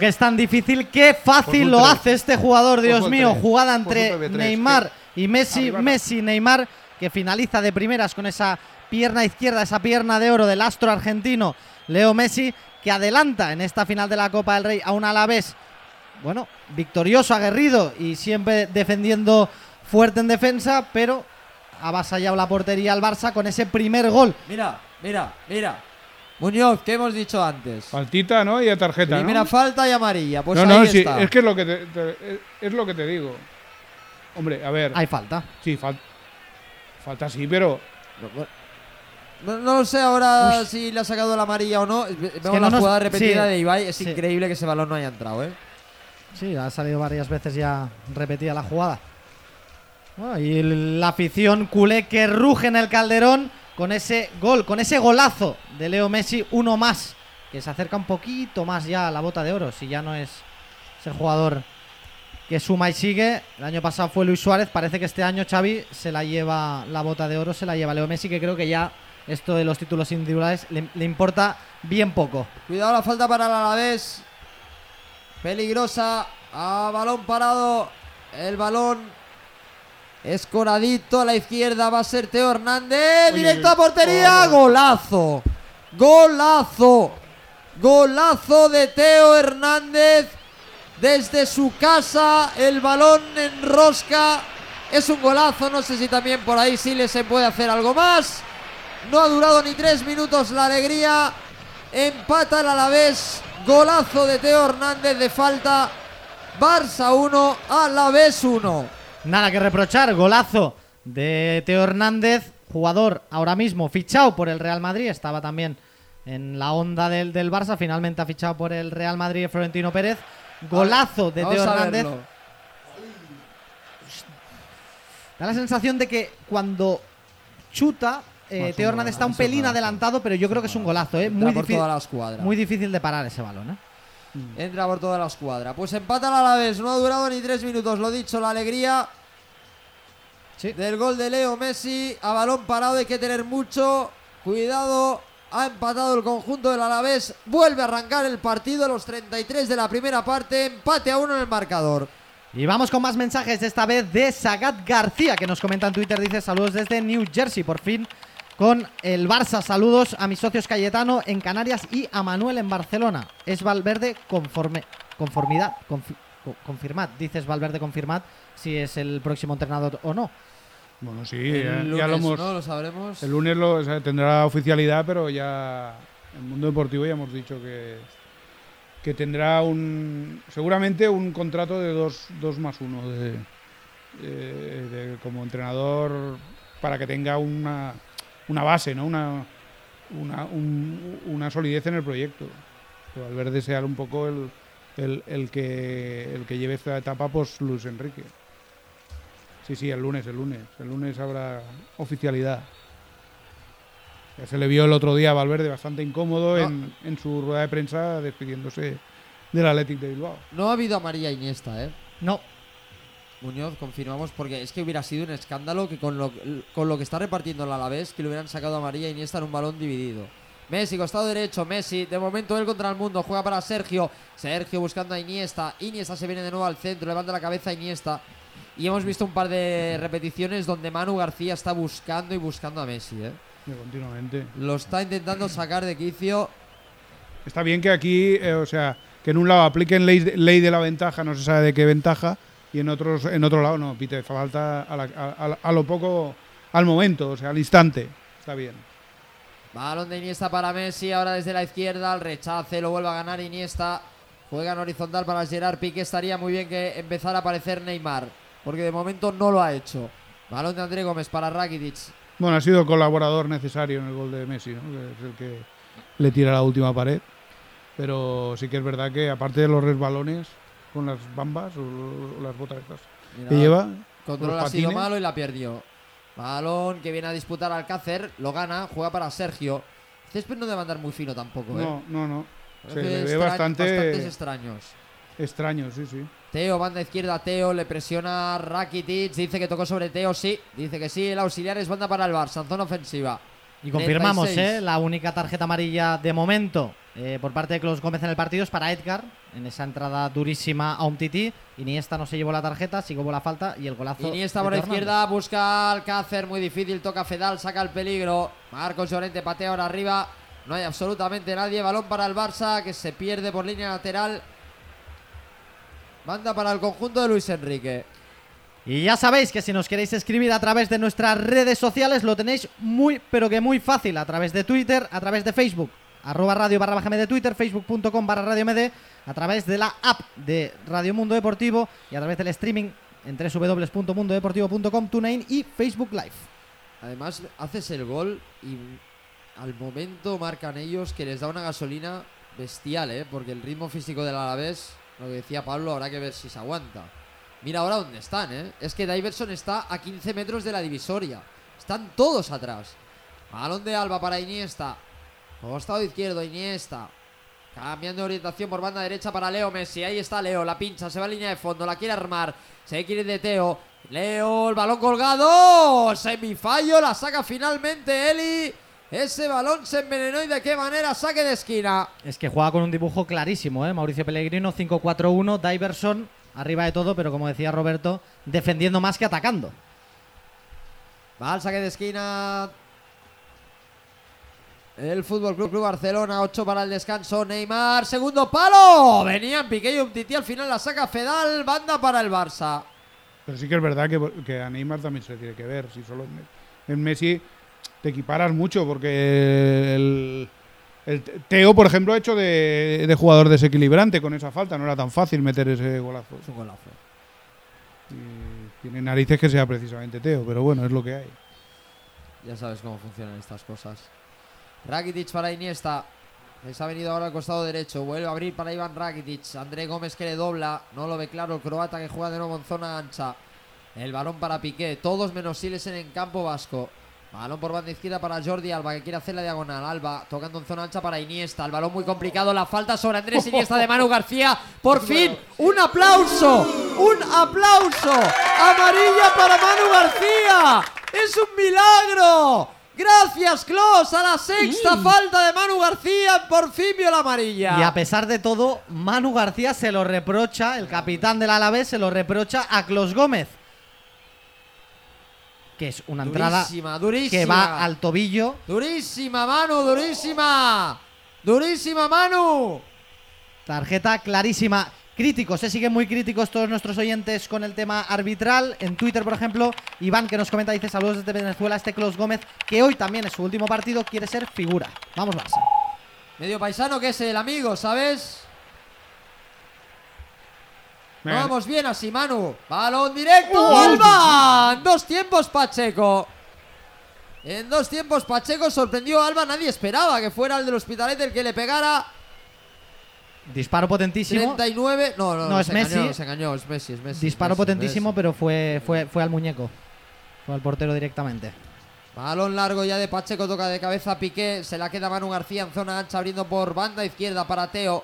Que es tan difícil, qué fácil Por lo hace este jugador, Dios un mío. Jugada Por entre. Neymar y Messi. Messi, Neymar, que finaliza de primeras con esa pierna izquierda, esa pierna de oro del astro argentino, Leo Messi, que adelanta en esta final de la Copa del Rey a un Alavés, bueno, victorioso, aguerrido y siempre defendiendo fuerte en defensa, pero ha avasallado la portería al Barça con ese primer gol. Mira, mira, mira. Muñoz, ¿qué hemos dicho antes? Faltita, ¿no? Y a tarjeta, Primera ¿no? falta y amarilla. Pues no, ahí no, sí, está. es que es lo que te, te- es lo que te digo. Hombre, a ver, Hay falta. sí, fal- falta sí, pero No, no lo sé ahora si le ha sacado la amarilla o no. Vemos que la no nos- jugada repetida sí, de Ibai. Es sí. increíble que ese balón no haya entrado, ¿eh? Sí, ha salido varias veces ya repetida la jugada. Bueno, y la afición culé que ruge en el Calderón con ese gol, con ese golazo de Leo Messi, uno más, que se acerca un poquito más ya a la bota de oro, si ya no es, es el jugador que suma y sigue. El año pasado fue Luis Suárez, parece que este año Xavi se la lleva la bota de oro, se la lleva Leo Messi, que creo que ya esto de los títulos individuales le, le importa bien poco. Cuidado la falta para el Alavés. Peligrosa. A balón parado. El balón escoradito a la izquierda. Va a ser Teo Hernández. Directo a portería. Golazo. Golazo. Golazo de Teo Hernández. Desde su casa. El balón en rosca. Es un golazo. No sé si también por ahí sí le se puede hacer algo más. No ha durado ni tres minutos la alegría. Empata el Alavés. Golazo de Teo Hernández de falta. Barça 1, Alavés 1. Nada que reprochar, golazo de Teo Hernández, jugador ahora mismo fichado por el Real Madrid, estaba también en la onda del, del Barça, finalmente ha fichado por el Real Madrid de Florentino Pérez. Golazo de Vamos Teo Hernández. Da la sensación de que cuando chuta, eh, Teo Hernández está un pelín adelantado, pero yo creo que es un golazo, ¿eh? Muy, difícil- muy difícil de parar ese balón. ¿eh? Entra por toda la escuadra. Pues empata el Alavés. No ha durado ni tres minutos. Lo dicho, la alegría Sí. del gol de Leo Messi. A balón parado hay que tener mucho cuidado. Ha empatado el conjunto del Alavés. Vuelve a arrancar el partido a los 33 de la primera parte. Empate a uno en el marcador. Y vamos con más mensajes, esta vez de Sagat García, que nos comenta en Twitter, dice saludos desde New Jersey, por fin con el Barça. Saludos a mis socios Cayetano en Canarias y a Manuel en Barcelona. Es Valverde conforme, conformidad, confi- co- confirmad, dices Valverde confirmad si es el próximo entrenador o no. bueno, sí, ya, El ya lo hemos. ¿no? Lo sabremos. El lunes lo, o sea, tendrá oficialidad, pero ya en el mundo deportivo ya hemos dicho que, que tendrá un seguramente un contrato de dos, dos más uno de, como entrenador para que tenga una, una base, ¿no? Una, una, una solidez en el proyecto. Que Valverde sea un poco el, el, el, que, el que lleve esta etapa, pues Luis Enrique. Sí, sí, el lunes, el lunes. El lunes habrá oficialidad. Ya se le vio el otro día a Valverde bastante incómodo en, en, su rueda de prensa despidiéndose del Athletic de Bilbao. No ha habido a María Iniesta, ¿eh? No. Muñoz, confirmamos, porque es que hubiera sido un escándalo que con lo, con lo que está repartiendo el Alavés, que le hubieran sacado a María Iniesta en un balón dividido. Messi, costado derecho, Messi, de momento él contra el mundo, juega para Sergio, Sergio buscando a Iniesta, Iniesta se viene de nuevo al centro, levanta la cabeza a Iniesta, y hemos visto un par de repeticiones donde Manu García está buscando y buscando a Messi, ¿eh? continuamente. Lo está intentando sacar de quicio. Está bien que aquí, eh, o sea, que en un lado apliquen ley ley de la ventaja, no se sabe de qué ventaja, y en otros en otro lado no, pite falta a, a, lo poco, al momento, o sea, al instante. Está bien. Balón de Iniesta para Messi, ahora desde la izquierda, el rechace, lo vuelve a ganar Iniesta. Juega en horizontal para Gerard Piqué, estaría muy bien que empezara a aparecer Neymar, porque de momento no lo ha hecho. Balón de André Gómez para Rakitic. Bueno, ha sido colaborador necesario en el gol de Messi, ¿no? es el que le tira la última pared. Pero sí que es verdad que aparte de los resbalones con las bambas o, las botas estas que lleva. Control ha sido malo y la perdió. Balón que viene a disputar Alcácer, lo gana, juega para Sergio. Césped no debe andar muy fino tampoco, ¿eh? No, no, no. Se le ve bastante... bastantes extraños. Extraños, sí, sí. Teo, banda izquierda, Teo, le presiona Rakitic, dice que tocó sobre Teo, sí, dice que sí, el auxiliar es banda para el Barça, zona ofensiva. Y confirmamos, ¿eh? La única tarjeta amarilla de momento eh, por parte de Klaus Gómez en el partido es para Edgar, en esa entrada durísima a un tití. Iniesta no se llevó la tarjeta, sí hubo la falta y el golazo. Iniesta por la izquierda, busca Alcácer, muy difícil, toca Fedal, saca el peligro. Marcos Llorente patea ahora arriba, no hay absolutamente nadie. Balón para el Barça que se pierde por línea lateral. Manda para el conjunto de Luis Enrique. Y ya sabéis que si nos queréis escribir a través de nuestras redes sociales lo tenéis muy, pero que muy fácil, a través de Twitter, a través de Facebook arroba radio barra baja de Twitter, facebook.com barra radio md, a través de la app de Radio Mundo Deportivo y a través del streaming en www.mundodeportivo.com, TuneIn y Facebook Live. Además, haces el gol y al momento marcan ellos que les da una gasolina bestial, ¿eh? porque el ritmo físico del Alavés, lo que decía Pablo, habrá que ver si se aguanta. Mira ahora dónde están, ¿eh? Es que Diverson está a 15 metros de la divisoria. Están todos atrás. Balón de Alba para Iniesta. Costado izquierdo, Iniesta. Cambiando de orientación por banda derecha para Leo Messi. Ahí está Leo, la pincha, se va a línea de fondo, la quiere armar. Se quiere de Teo. Leo, el balón colgado. Semifallo, la saca finalmente Eli. Ese balón se envenenó y de qué manera saque de esquina. Es que juega con un dibujo clarísimo, ¿eh? Mauricio Pellegrino, 5-4-1, Diverson, arriba de todo, pero como decía Roberto, defendiendo más que atacando. Va al saque de esquina el Fútbol Club, Barcelona, 8 para el descanso. Neymar, segundo palo. Venían Piqué y Titi al final la saca Fedal, banda para el Barça. Pero sí que es verdad que, a Neymar también se tiene que ver. Si solo en Messi te equiparas mucho porque el, Teo, por ejemplo, ha hecho de, jugador desequilibrante con esa falta. No era tan fácil meter ese golazo. Es un golazo. tiene narices que sea precisamente Teo, pero bueno, es lo que hay. Ya sabes cómo funcionan estas cosas. Rakitic para Iniesta. Les ha venido ahora al costado derecho. Vuelve a abrir para Iván Rakitic. André Gómez que le dobla. No lo ve claro el croata que juega de nuevo en zona ancha. El balón para Piqué. Todos menos Silesen en campo vasco. Balón por banda izquierda para Jordi Alba que quiere hacer la diagonal. Alba tocando en zona ancha para Iniesta. El balón muy complicado. La falta sobre Andrés Iniesta de Manu García. Por fin, un aplauso. Un aplauso. Amarilla para Manu García. Es un milagro. Gracias, Klos, a la sexta falta de Manu García, por fin vio la amarilla. Y a pesar de todo, Manu García se lo reprocha, el capitán del Alavés se lo reprocha a Klos Gómez. Que es una entrada durísima. que va al tobillo. Durísima, Manu, durísima. Durísima, Manu. Tarjeta clarísima críticos, se siguen muy críticos todos nuestros oyentes con el tema arbitral. En Twitter, por ejemplo, Iván que nos comenta, dice saludos desde Venezuela, este Clos Gómez, que hoy también es su último partido, quiere ser figura. Vamos más. Medio paisano que es el amigo, ¿sabes? Vamos bien así, Manu. Balón directo. Alba. En dos tiempos, Pacheco. En dos tiempos, Pacheco sorprendió a Alba. Nadie esperaba que fuera el del Hospitalet el que le pegara. Disparo potentísimo. 39. No, no, No, es se Messi. Engañó, se engañó, es Messi, es Messi. Disparo Messi, potentísimo, Messi. pero fue, fue, fue al muñeco. Fue al portero directamente. Balón largo ya de Pacheco, toca de cabeza a Piqué. Se la queda Manu García en zona ancha, abriendo por banda izquierda para Teo.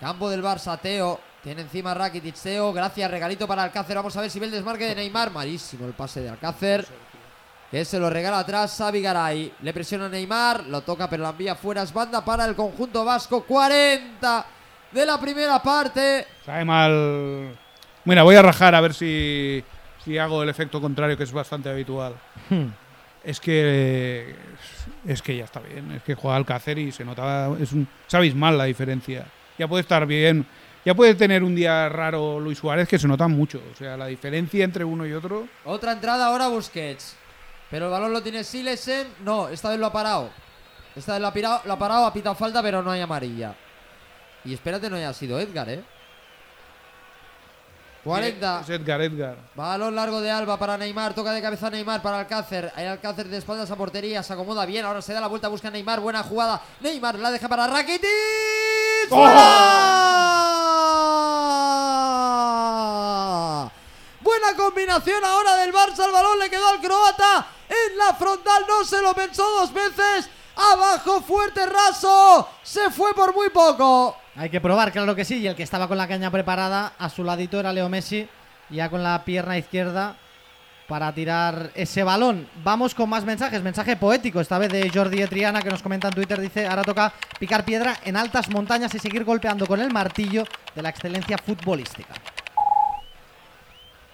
Campo del Barça, Teo. Tiene encima Rakitic, Teo. Gracias, regalito para Alcácer. Vamos a ver si ve el desmarque de Neymar. Malísimo el pase de Alcácer. Que se lo regala atrás a Vigaray. Le presiona Neymar. Lo toca, pero la envía fuera. Es banda para el conjunto vasco. 40 de la primera parte. Sabe mal. Mira, voy a rajar a ver si, si hago el efecto contrario, que es bastante habitual. Hmm. Es que. Es que ya está bien. Es que juega Alcácer y se nota. Es, un, es abismal la diferencia. Ya puede estar bien. Ya puede tener un día raro Luis Suárez que se nota mucho. O sea, la diferencia entre uno y otro. Otra entrada ahora Busquets. Pero el balón lo tiene Silesen. No, esta vez lo ha parado. Esta vez lo ha, pirado- lo ha parado, ha pitado falta, pero no hay amarilla. Y espérate, no haya sido Edgar, ¿eh? 40. Es Edgar, Edgar. Balón largo de Alba para Neymar. Toca de cabeza Neymar para Alcácer. Hay Alcácer de espaldas a portería. Se acomoda bien. Ahora se da la vuelta. Busca a Neymar. Buena jugada. Neymar la deja para Rakitic. ¡Fuera! Buena combinación ahora del Barça. El balón le quedó al croata. En la frontal no se lo pensó dos veces. Abajo fuerte raso. Se fue por muy poco. Hay que probar, claro que sí. Y el que estaba con la caña preparada a su ladito era Leo Messi, ya con la pierna izquierda para tirar ese balón. Vamos con más mensajes. Mensaje poético, esta vez de Jordi Etriana, que nos comenta en Twitter. Dice: Ahora toca picar piedra en altas montañas y seguir golpeando con el martillo de la excelencia futbolística.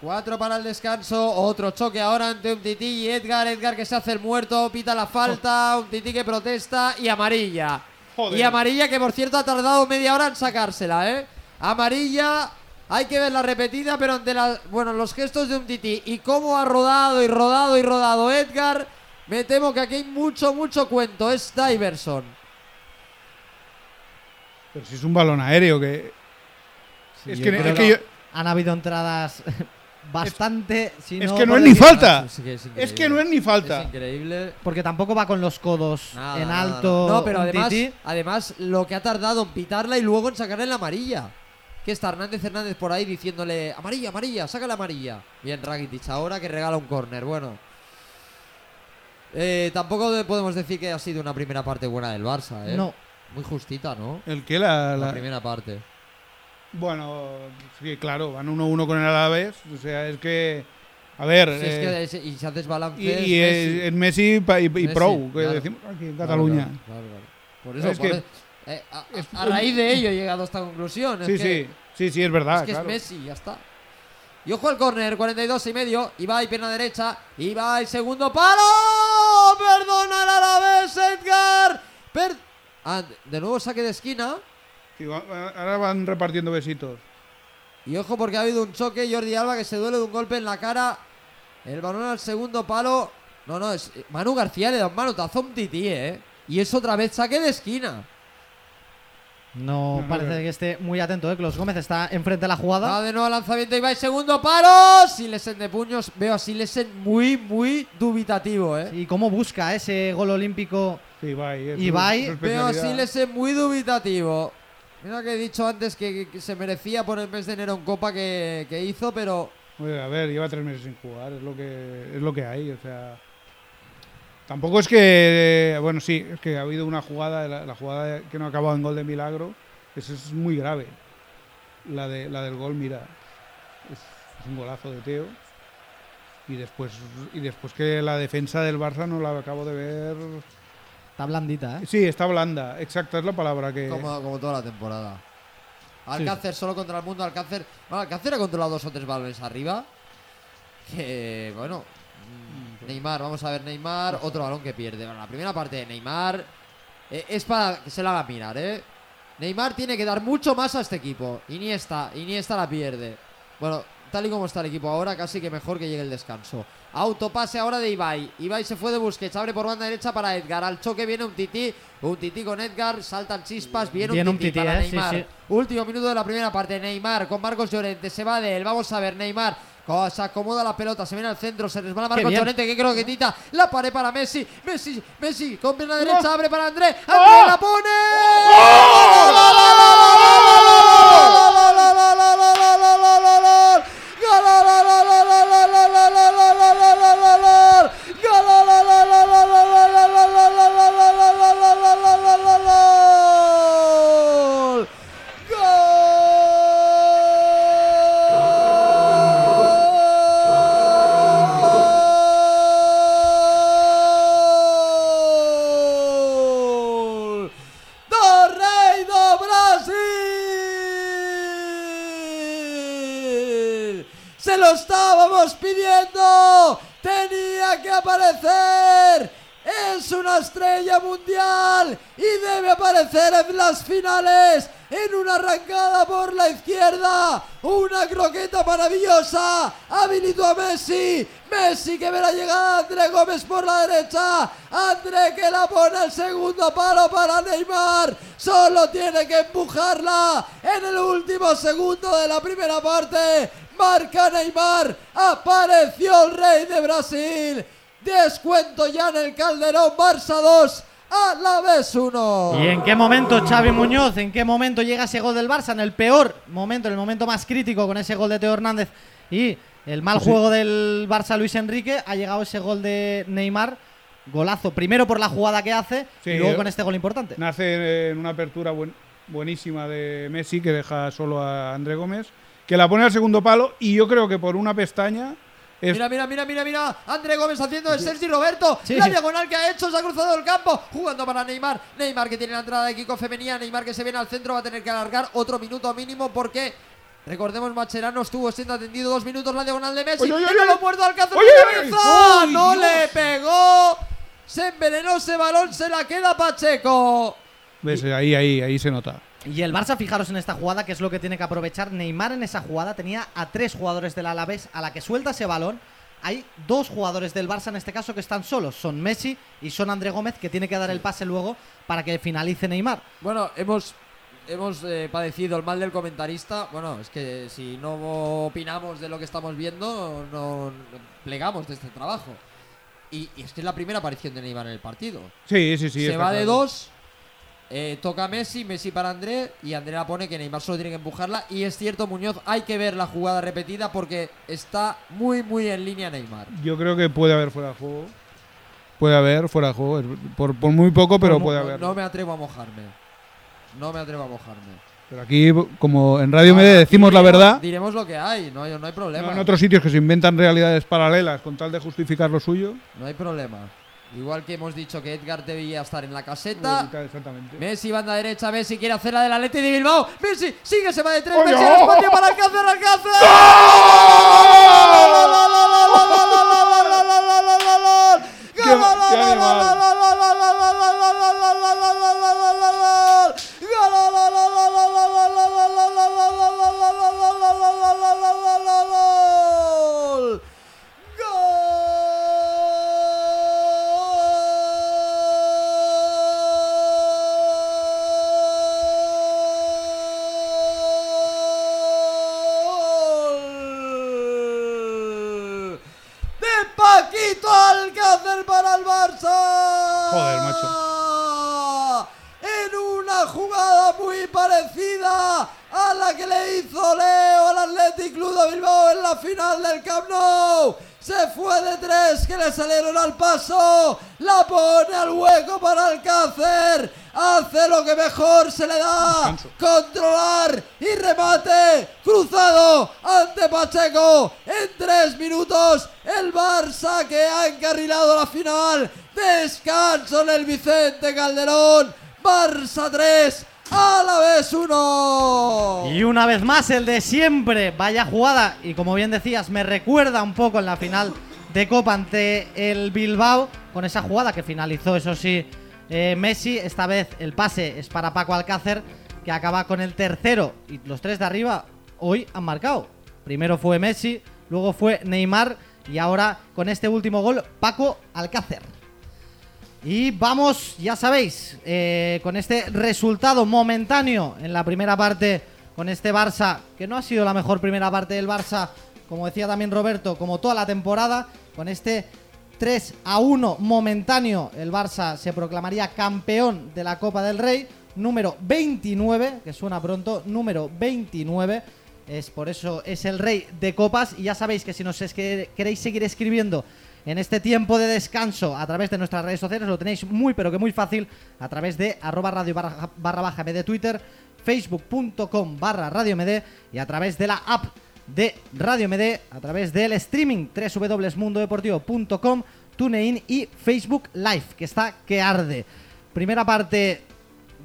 Cuatro para el descanso, otro choque ahora ante un tití y Edgar, Edgar que se hace el muerto, pita la falta, un tití que protesta y amarilla. Joder. Y amarilla que por cierto ha tardado media hora en sacársela, ¿eh? Amarilla, hay que ver la repetida, pero ante la, bueno, los gestos de un tití y cómo ha rodado y rodado y rodado Edgar, me temo que aquí hay mucho, mucho cuento, es Diverson. Pero si es un balón aéreo que. es yo que, es que yo- Han habido entradas bastante. si es no que no es ni falta. Sí, es Es que no es ni Es falta. increíble. Porque tampoco va con los codos Nada, en alto. nada. No, pero además, tití. además lo que ha tardado en pitarla y luego en sacarle la amarilla. Que está Hernández Hernández por ahí diciéndole amarilla, amarilla, saca la amarilla. Bien, Rakitic ahora que regala un córner. Bueno. Eh, tampoco de- podemos decir que ha sido una primera parte buena del Barça, ¿eh? No. Muy justita, ¿no? El la. La, la- primera parte. Bueno, sí, claro, van 1-1 con el Alavés. O sea, es que. A ver. Es eh, que es- y si haces balance. y, es y es, Messi. es Messi pa- y, y Messi, Pro, que claro. decimos aquí en Cataluña. claro, claro. Por eso, Es por que- eh, a, a- es- a raíz de ello he llegado a esta conclusión. es Sí, que- sí, sí, sí, es verdad. Es que claro. es Messi, ya está. Y ojo al córner, 42 y medio. Ibai, pierna derecha. Ibai, segundo palo. Perdona el Alavés, Edgar. Per- Ah, de nuevo saque de esquina. Sí, va- va- ahora van repartiendo besitos. Y ojo porque ha habido un choque. Jordi Alba que se duele de un golpe en la cara. El balón al segundo palo. No, no, es Manu García le da un manotazo a un tití, ¿eh? Y es otra vez saque de esquina. No No, parece no. que esté muy atento, ¿eh? Clos Gómez está enfrente de la jugada. Va de nuevo al lanzamiento Ibai, segundo palo. Silesen de puños. Veo a Silesen muy, muy dubitativo, ¿eh? Y cómo busca ese gol olímpico. Sí, Ibai. es Ibai, su Veo a. Silesen muy dubitativo. Mira que he dicho antes que, se merecía por el mes de enero en Copa que, hizo, pero Oye, a ver, lleva tres meses sin jugar, es lo que es lo que hay, o sea. Tampoco es que, bueno, sí, es que ha habido una jugada, la, la jugada que no ha acabado en gol de milagro, eso es muy grave. La de la del gol, mira, es, es un golazo de Teo. Y después y después que la defensa del Barça no la acabo de ver. Está blandita, ¿eh? Sí, está blanda, exacta es la palabra que. como, como toda la temporada. Alcácer solo contra el mundo, Alcácer. Bueno, Alcácer ha controlado dos o tres balones arriba. Que, bueno. mm, Neymar, vamos a ver Neymar. Otro balón que pierde. Bueno, la primera parte de Neymar eh, es para que se la haga mirar, ¿eh? Neymar tiene que dar mucho más a este equipo. Iniesta, Iniesta la pierde. Bueno, tal y como está el equipo ahora, casi que mejor que llegue el descanso. Autopase ahora de Ibai. Ibai se fue de Busquets, abre por banda derecha para Edgar. Al choque viene un tití, un tití con Edgar, saltan chispas, viene Viene un un tití, tití, para eh, Neymar. sí. Último minuto de la primera parte, Neymar con Marcos Llorente, se va de él, vamos a ver, Neymar. Se acomoda la pelota, se viene al centro, se resbala Marcos. Llorente, que creo que tita la pared para Messi, Messi, Messi, con pierna derecha, abre para André, André la pone. ¡Gol! Aparecer! Es una estrella mundial y debe aparecer en las finales en una arrancada por la izquierda. Una croqueta maravillosa. Habilitó a Messi. Messi que ve la llegada de André Gómez por la derecha. André que la pone el segundo palo para Neymar. Solo tiene que empujarla en el último segundo de la primera parte. Marca Neymar. Apareció el rey de Brasil. Descuento ya en el Calderón. Barça 2. A la vez 1. ¿Y en qué momento Xavi Muñoz, en qué momento llega ese gol del Barça? En el peor momento, en el momento más crítico con ese gol de Teo Hernández y el mal juego del Barça Luis Enrique, ha llegado ese gol de Neymar, golazo, primero por la jugada que hace Sí, y luego eh, con este gol importante. Nace en una apertura buen- buenísima de Messi que deja solo a André Gómez, que la pone al segundo palo y yo creo que por una pestaña es Mira, mira, mira, mira, mira. André Gómez haciendo el Sergi Roberto. Sí. La diagonal que ha hecho, se ha cruzado el campo. Jugando para Neymar. Neymar que tiene la entrada de Kiko femenina. Neymar que se viene al centro. Va a tener que alargar otro minuto mínimo porque. Recordemos, Macherano estuvo siendo atendido dos minutos la diagonal de Messi. Oye, oye, ¡Que oye, oye. de cabeza! ¡Ay, ¡No Dios! le pegó! Se envenenó ese balón, se la queda Pacheco. ves, ahí ahí ahí se nota. Y el Barça, fijaros en esta jugada, que es lo que tiene que aprovechar. Neymar en esa jugada tenía a tres jugadores del Alavés a la que suelta ese balón. Hay dos jugadores del Barça en este caso que están solos. Son Messi y son André Gómez, que tiene que dar el pase luego para que finalice Neymar. Bueno, hemos hemos eh, padecido el mal del comentarista. Bueno, es que si no opinamos de lo que estamos viendo, no, no plegamos de este trabajo. Y, y es que es la primera aparición de Neymar en el partido. Sí, sí, sí. Se va de dos, eh, toca Messi, Messi para André y André la pone que Neymar solo tiene que empujarla. Y es cierto, Muñoz, hay que ver la jugada repetida porque está muy, muy en línea Neymar. Yo creo que puede haber fuera de juego. Puede haber fuera de juego, por, por muy poco, pero No, puede haber. No me atrevo a mojarme. No me atrevo a mojarme. Pero aquí, como en Radio Media decimos la verdad, Diremos lo que hay, no hay, no hay problema. no en otros sitios que se inventan realidades paralelas con tal de justificar lo suyo. No hay problema. Igual que hemos dicho que Edgar debía estar en la caseta. Exactamente. Messi, banda derecha, Messi quiere hacer la del Atleti de Bilbao. Messi, sigue, se va de tres. Messi, espacio para Alcácer, Alcácer. El de siempre. Vaya jugada. Y como bien decías, me recuerda un poco en la final de Copa ante el Bilbao. Con esa jugada que finalizó, eso sí, eh, Messi. Esta vez el pase es para Paco Alcácer, que acaba con el tercero. Y los tres de arriba hoy han marcado. Primero fue Messi, luego fue Neymar y ahora con este último gol Paco Alcácer. Y vamos, ya sabéis, eh, con este resultado momentáneo en la primera parte con este Barça, que no ha sido la mejor primera parte del Barça, como decía también Roberto, como toda la temporada, con este 3 a 1 momentáneo, el Barça se proclamaría campeón de la Copa del Rey, número 29, que suena pronto, número 29. Es por eso es el rey de copas y ya sabéis que si nos queréis seguir escribiendo en este tiempo de descanso a través de nuestras redes sociales lo tenéis muy pero que muy fácil a través de arroba radio barra, baja de Twitter, facebook.com barra radio md y a través de la app de Radio MD a través del streaming www.mundodeportivo.com, TuneIn y Facebook Live, que está que arde. Primera parte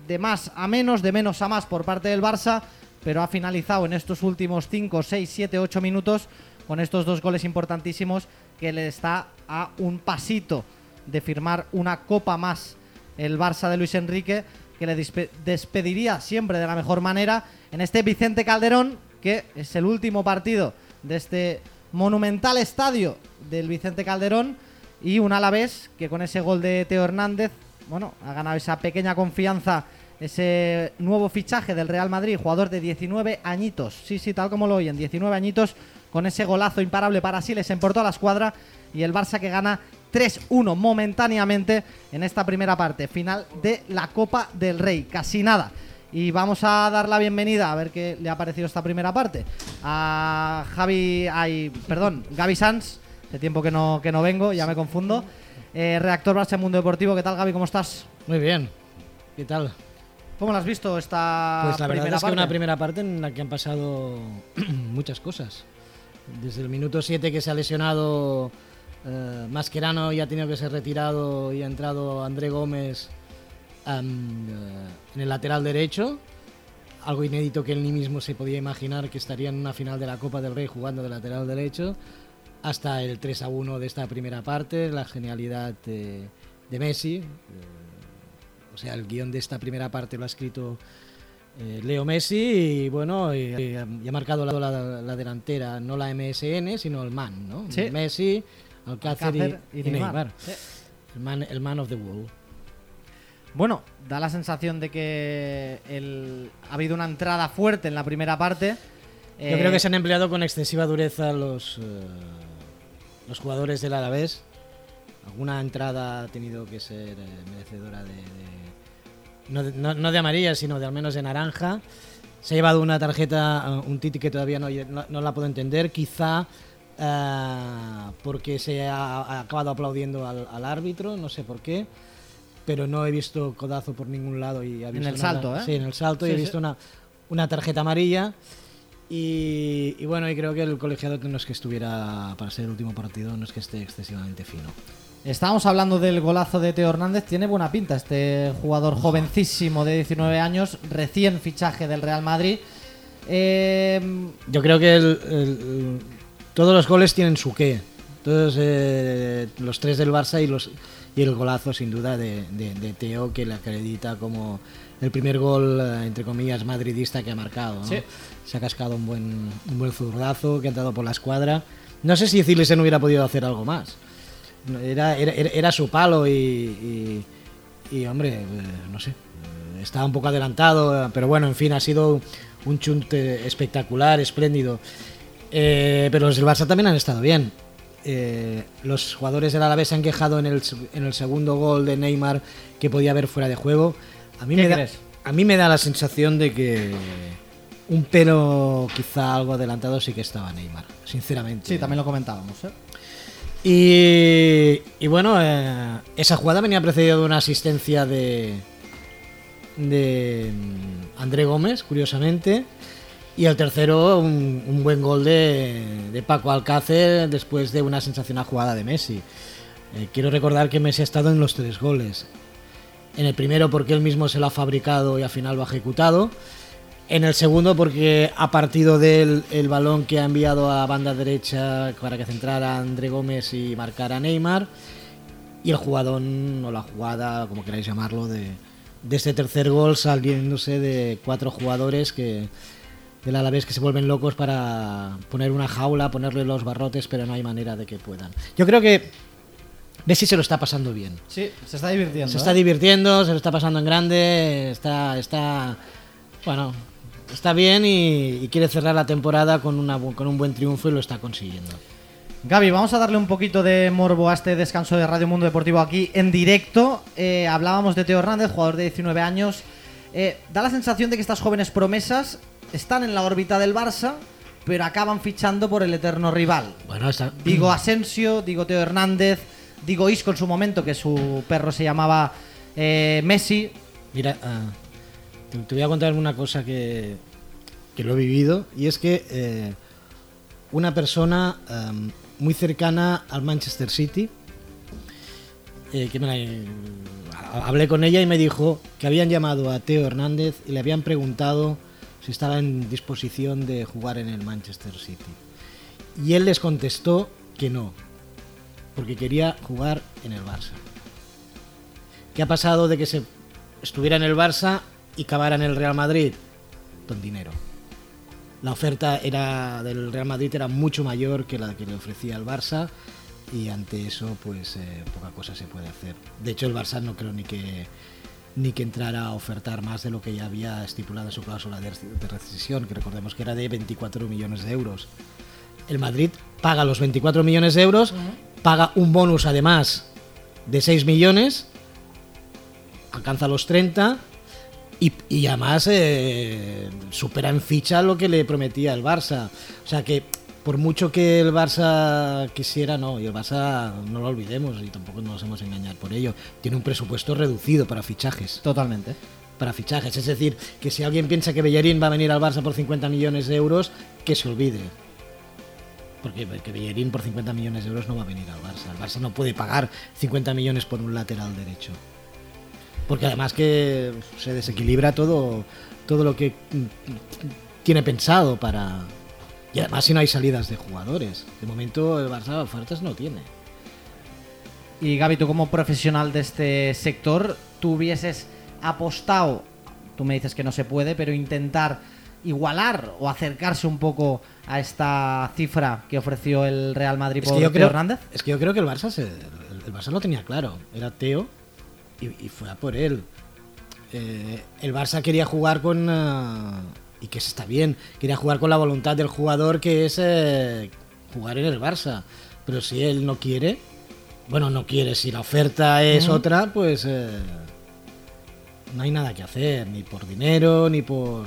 de más a menos, de menos a más por parte del Barça, pero ha finalizado en estos últimos 5, 6, 7, 8 minutos con estos dos goles importantísimos que le está a un pasito de firmar una copa más el Barça de Luis Enrique, que le despediría siempre de la mejor manera en este Vicente Calderón, que es el último partido de este monumental estadio del Vicente Calderón y un Alavés que con ese gol de Teo Hernández, bueno, ha ganado esa pequeña confianza, ese nuevo fichaje del Real Madrid, jugador de 19 añitos, sí, sí, tal como lo oyen, 19 añitos, con ese golazo imparable para Siles en toda la escuadra y el Barça que gana 3-1 momentáneamente en esta primera parte, final de la Copa del Rey, casi nada. Y vamos a dar la bienvenida a ver qué le ha parecido esta primera parte a Javi, ay, perdón, Gaby Sanz, de tiempo que no, que no vengo, ya me confundo. Eh, Reactor Barça Mundo Deportivo, ¿qué tal Gaby? ¿Cómo estás? Muy bien, ¿qué tal? ¿Cómo lo has visto esta Pues la verdad es que una primera parte en la que han pasado muchas cosas. Desde el minuto 7 que se ha lesionado eh, Mascherano y ha tenido que ser retirado y ha entrado André Gómez eh, en el lateral derecho, algo inédito que él ni mismo se podía imaginar que estaría en una final de la Copa del Rey jugando de lateral derecho, hasta el 3 a 1 de esta primera parte, la genialidad de, Messi. Eh, o sea, el guion de esta primera parte lo ha escrito Leo Messi y bueno, y, ha marcado la, delantera, no la MSN, sino el man, ¿no? Messi, Alcácer, y, Neymar. El, man, el man of the world. Bueno, da la sensación de que ha habido una entrada fuerte en la primera parte. Yo creo que eh, se han empleado con excesiva dureza los, eh, los jugadores del Alavés. Alguna entrada ha tenido que ser eh, merecedora de, no, de, amarilla, sino de al menos de naranja. Se ha llevado una tarjeta, un Titi que todavía no, no, la puedo entender. Quizá porque se ha, acabado aplaudiendo al, al árbitro, no sé por qué pero no he visto codazo por ningún lado. y En el salto, ¿eh? Sí, en el salto y he visto una, una tarjeta amarilla. Y, bueno, y creo que el colegiado no es que estuviera, para ser el último partido, no es que esté excesivamente fino. Estábamos hablando del golazo de Teo Hernández. Tiene buena pinta este jugador jovencísimo de 19 años, recién fichaje del Real Madrid. Eh, Yo creo que todos los goles tienen su qué. Todos eh, los tres del Barça y los y el golazo sin duda de, Teo que le acredita como el primer gol, eh, entre comillas, madridista que ha marcado. Se ha cascado un buen, un buen zurdazo que ha entrado por la escuadra. No sé si no hubiera podido hacer algo más. Era, era, su palo y, y, hombre, eh, no sé, eh, estaba un poco adelantado, pero bueno, en fin, ha sido un chunte espectacular, espléndido. Pero los del Barça también han estado bien. Eh, los jugadores del Alavés se han quejado en el, en el segundo gol de Neymar que podía haber fuera de juego. A mí, me da, a mí me da la sensación de que un pelo quizá algo adelantado sí que estaba Neymar, sinceramente. Sí, también lo comentábamos. ¿eh? Y, y, bueno, eh, esa jugada venía precedida de una asistencia de, de mm, André Gómez, curiosamente. Y el tercero, un, buen gol de, Paco Alcácer después de una sensacional jugada de Messi. Eh, quiero recordar que Messi ha estado en los tres goles. En el primero porque él mismo se lo ha fabricado y al final lo ha ejecutado. En el segundo porque ha partido del el balón que ha enviado a banda derecha para que centrara André Gómez y marcara Neymar. Y el jugador, o la jugada, como queráis llamarlo, de, de este tercer gol saliéndose de cuatro jugadores que, del Alavés que se vuelven locos para poner una jaula, ponerle los barrotes, pero no hay manera de que puedan. Yo creo que Messi se lo está pasando bien. Sí, se está divirtiendo. Se está ¿eh? divirtiendo, se lo está pasando en grande, está, está, bueno, está bien y, y quiere cerrar la temporada con, una, con un buen triunfo y lo está consiguiendo. Gaby, vamos a darle un poquito de morbo a este descanso de Radio Mundo Deportivo aquí en directo. Eh, hablábamos de Teo Hernández, jugador de 19 años. Eh, da la sensación de que estas jóvenes promesas están en la órbita del Barça, pero acaban fichando por el eterno rival. Bueno, está, Digo Asensio, digo Teo Hernández, digo Isco en su momento, que su perro se llamaba eh, Messi. Mira, ah, te, te voy a contar una cosa que, que lo he vivido y es que eh, una persona am, muy cercana al Manchester City, eh, que me la- hablé con ella y me dijo que habían llamado a Teo Hernández y le habían preguntado si estaba en disposición de jugar en el Manchester City. Y él les contestó que no, porque quería jugar en el Barça. ¿Qué ha pasado de que se estuviera en el Barça y acabara en el Real Madrid? Con dinero. La oferta era del Real Madrid era mucho mayor que la que le ofrecía el Barça y ante eso pues eh, poca cosa se puede hacer. De hecho el Barça no creo ni que ni que entrara a ofertar más de lo que ya había estipulado en su cláusula de, rescisión, que recordemos que era de 24 millones de euros. El Madrid paga los 24 millones de euros, paga un bonus además de 6 millones alcanza los 30 y, y además eh, supera en ficha lo que le prometía el Barça. O sea que por mucho que el Barça quisiera, no, y el Barça no lo olvidemos y tampoco nos hemos engañar por ello, tiene un presupuesto reducido para fichajes. Totalmente. Para fichajes, es decir, que si alguien piensa que Bellerín va a venir al Barça por 50 millones de euros, que se olvide. Porque que Bellerín por 50 millones de euros no va a venir al Barça. El Barça no puede pagar 50 millones por un lateral derecho. Porque además que se desequilibra todo, todo lo que mm, tiene pensado para... Y además si no hay salidas de jugadores. De momento el Barça ofertas no tiene. Y Gaby, tú como profesional de este sector, ¿tú hubieses apostado, tú me dices que no se puede, pero intentar igualar o acercarse un poco a esta cifra que ofreció el Real Madrid Es por que, yo Teo creo, Hernández? es que yo creo que el Barça, se- el, el Barça lo tenía claro. Era Teo y, y fue a por él. Eh, el Barça quería jugar con... ah, y que está bien. Quería jugar con la voluntad del jugador que es eh, jugar en el Barça. Pero si él no quiere... Bueno, no quiere. Si la oferta es otra, pues... eh, no hay nada que hacer. Ni por dinero, ni por...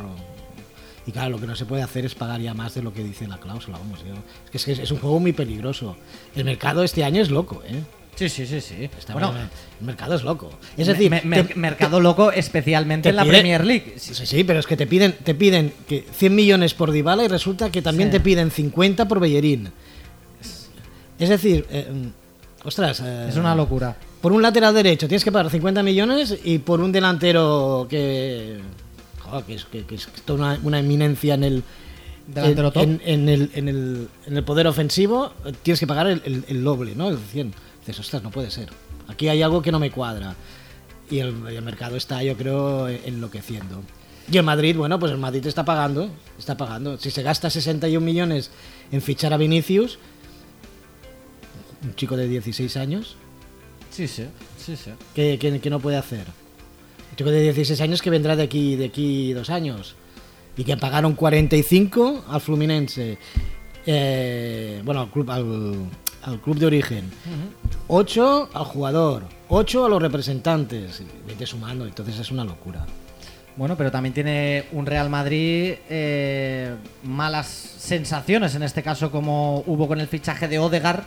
Y claro, lo que no se puede hacer es pagar ya más de lo que dice la cláusula. Vamos, yo- es que es, es un juego muy peligroso. El mercado este año es loco, ¿eh? Sí, sí, sí, sí. Está bueno, bien, el mercado es loco. Es me- decir, me- mer- te- mercado loco especialmente te en la pide- Premier League. Sí, sí, sí, pero es que te piden, te piden que 100 millones por Dybala y resulta que también Sí. te piden 50 por Bellerín. Es decir, eh, ostras, eh, Es una locura. por un lateral derecho tienes que pagar 50 millones y por un delantero que, joder, que, es, que- que es toda una, una eminencia en el, Delantero en, top. en- en el, en, el, en el poder ofensivo, tienes que pagar el, el- el doble, ¿no? El 100. Dices, ostras, no puede ser. Aquí hay algo que no me cuadra. Y el, mercado está, yo creo, enloqueciendo. Y el Madrid, bueno, pues el Madrid está pagando, está pagando. Si se gasta 61 millones en fichar a Vinicius, un chico de 16 años, Sí, sí, sí, sí. que no puede hacer. Un chico de 16 años que vendrá de aquí, de aquí dos años. Y que pagaron 45 al Fluminense. Eh, bueno, al club, al, al club de origen. 8 al jugador. 8 a los representantes. Vete sumando, entonces es una locura. Bueno, pero también tiene un Real Madrid eh, malas sensaciones, en este caso como hubo con el fichaje de Odegar,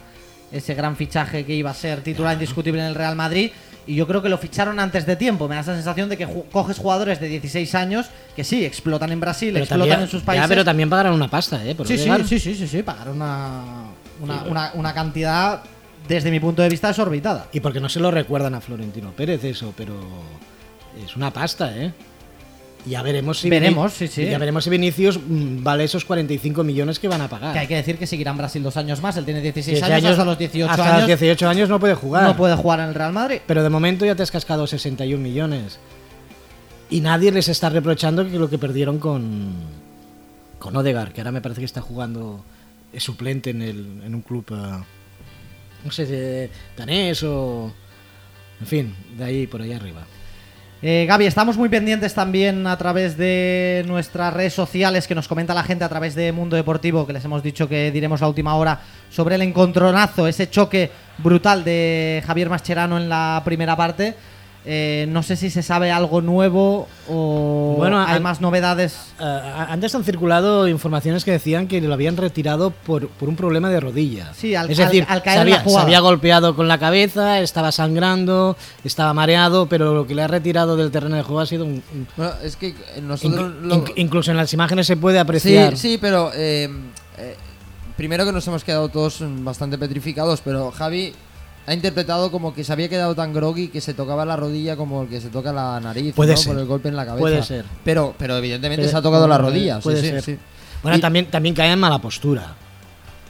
ese gran fichaje que iba a ser titular indiscutible en el Real Madrid, y yo creo que lo ficharon antes de tiempo. Me da esa sensación de que ju- coges jugadores de 16 años que sí, explotan en Brasil, explotan también, en sus ya, países. pero también pagaron una pasta, ¿eh? Por sí, sí, Odegaard. sí, sí, sí, sí, pagaron una, una, una- una cantidad, desde mi punto de vista, desorbitada. Y porque no se lo recuerdan a Florentino Pérez eso, pero es una pasta, ¿eh? Ya veremos si Veremos, sí, sí. Ya veremos si Vinicius mm, vale esos 45 millones que van a pagar. Que hay que decir que seguirá en Brasil dos años más, él tiene 16 Diez años, hasta los 18 hasta años los 18 años no puede jugar. no puede jugar en el Real Madrid. Pero de momento ya te has cascado 61 millones. Y nadie les está reprochando que lo que perdieron con con Odegar, que ahora me parece que está jugando es suplente en, el, en un club, eh, no sé, de danés o... En fin, de ahí por ahí arriba. Eh, Gaby, estamos muy pendientes también a través de nuestras redes sociales que nos comenta la gente a través de Mundo Deportivo, que les hemos dicho que diremos la última hora sobre el encontronazo, ese choque brutal de Javier Mascherano en la primera parte. Eh, no sé si se sabe algo nuevo o Bueno, hay más novedades. Eh, antes han circulado informaciones que decían que lo habían retirado por, por un problema de rodilla. Sí, al- es decir, al- al caer se, la había, se había golpeado con la cabeza, estaba sangrando, estaba mareado, pero lo que le ha retirado del terreno de juego ha sido un... un- Bueno, es que nosotros inc- lo- inc- incluso en las imágenes se puede Sí, apreciar. sí, pero eh, eh, primero que nos hemos quedado todos bastante petrificados, pero Javi ha interpretado como que se había quedado tan groggy que se tocaba la rodilla como el que se toca la nariz Puede ¿no? ser. por el golpe en la cabeza. Puede ser. Pero, pero evidentemente Puede- se ha tocado la rodilla. puede sí, ser. sí. Bueno, Y- también, también cae en mala postura.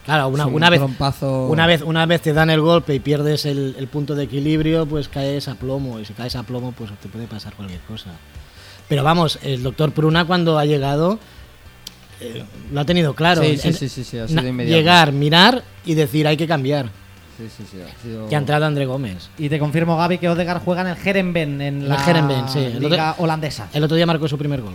Claro, una, Sí, una un vez, trompazo. una, vez, una vez te dan el golpe y pierdes el, el punto de equilibrio, pues caes a plomo. Y si caes a plomo, pues te puede pasar cualquier cosa. Pero vamos, el doctor Pruna cuando ha llegado eh, lo ha tenido claro. Sí, sí, sí, sí, sí, ha sido inmediato. llegar, mirar y decir hay que cambiar. Sí, sí, sí, ha sido- Y ha entrado André Gómez. Y te confirmo, Gaby, que Odegaard juega en el Herenveen, en el la Heerenveen, sí. El liga otro- holandesa. El otro día marcó su primer gol.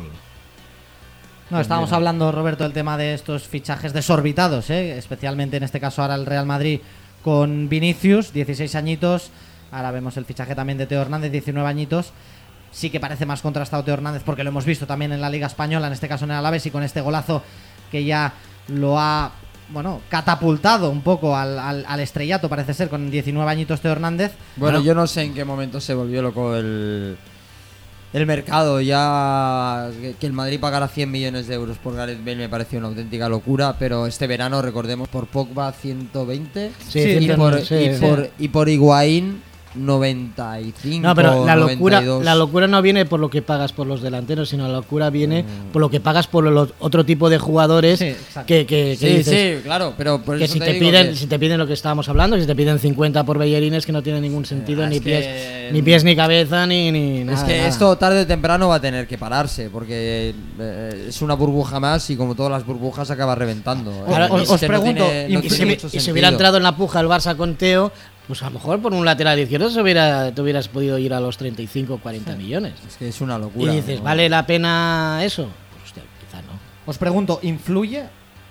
No, estábamos hablando, Roberto, del tema de estos fichajes desorbitados, ¿eh? especialmente en este caso ahora el Real Madrid con Vinicius, 16 añitos. Ahora vemos el fichaje también de Teo Hernández, 19 añitos. Sí que parece más contrastado Teo Hernández porque lo hemos visto también en la Liga Española, en este caso en el Alavés, y con este golazo que ya lo ha bueno catapultado un poco al, al- al estrellato, parece ser, con 19 añitos Teo Hernández. Bueno, yo no sé en qué momento se volvió loco el, el mercado. Ya que- que el Madrid pagara 100 millones de euros por Gareth Bale me pareció una auténtica locura, pero este verano, recordemos, por Pogba 120 Sí, y, 100, por, sí, y, sí. por, y por Higuaín 95. No, pero la locura, 92. la locura no viene por lo que pagas por los delanteros, sino la locura viene Mm. por lo que pagas por los otro tipo de jugadores Sí, que, que, que Sí, dices sí, claro, pero por que eso si te te, digo piden que- si te piden lo que estábamos hablando, que si te piden 50 por Bellerines que no tiene ningún sentido Ah, ni es pies que- ni pies ni cabeza ni, ni nada. Es que nada. esto tarde o temprano va a tener que pararse, porque eh, es una burbuja más y como todas las burbujas acaba reventando. Os- no pregunto, tiene- y no y, tiene si, y si hubiera entrado en la puja el Barça con Teo, pues a lo mejor por un lateral izquierdo se hubiera, te hubieras podido ir a los 35 o 40 millones. Es que es una Y locura. dices, ¿no? ¿vale la pena eso? Pues, hostia, quizá no. Os pregunto, ¿influye?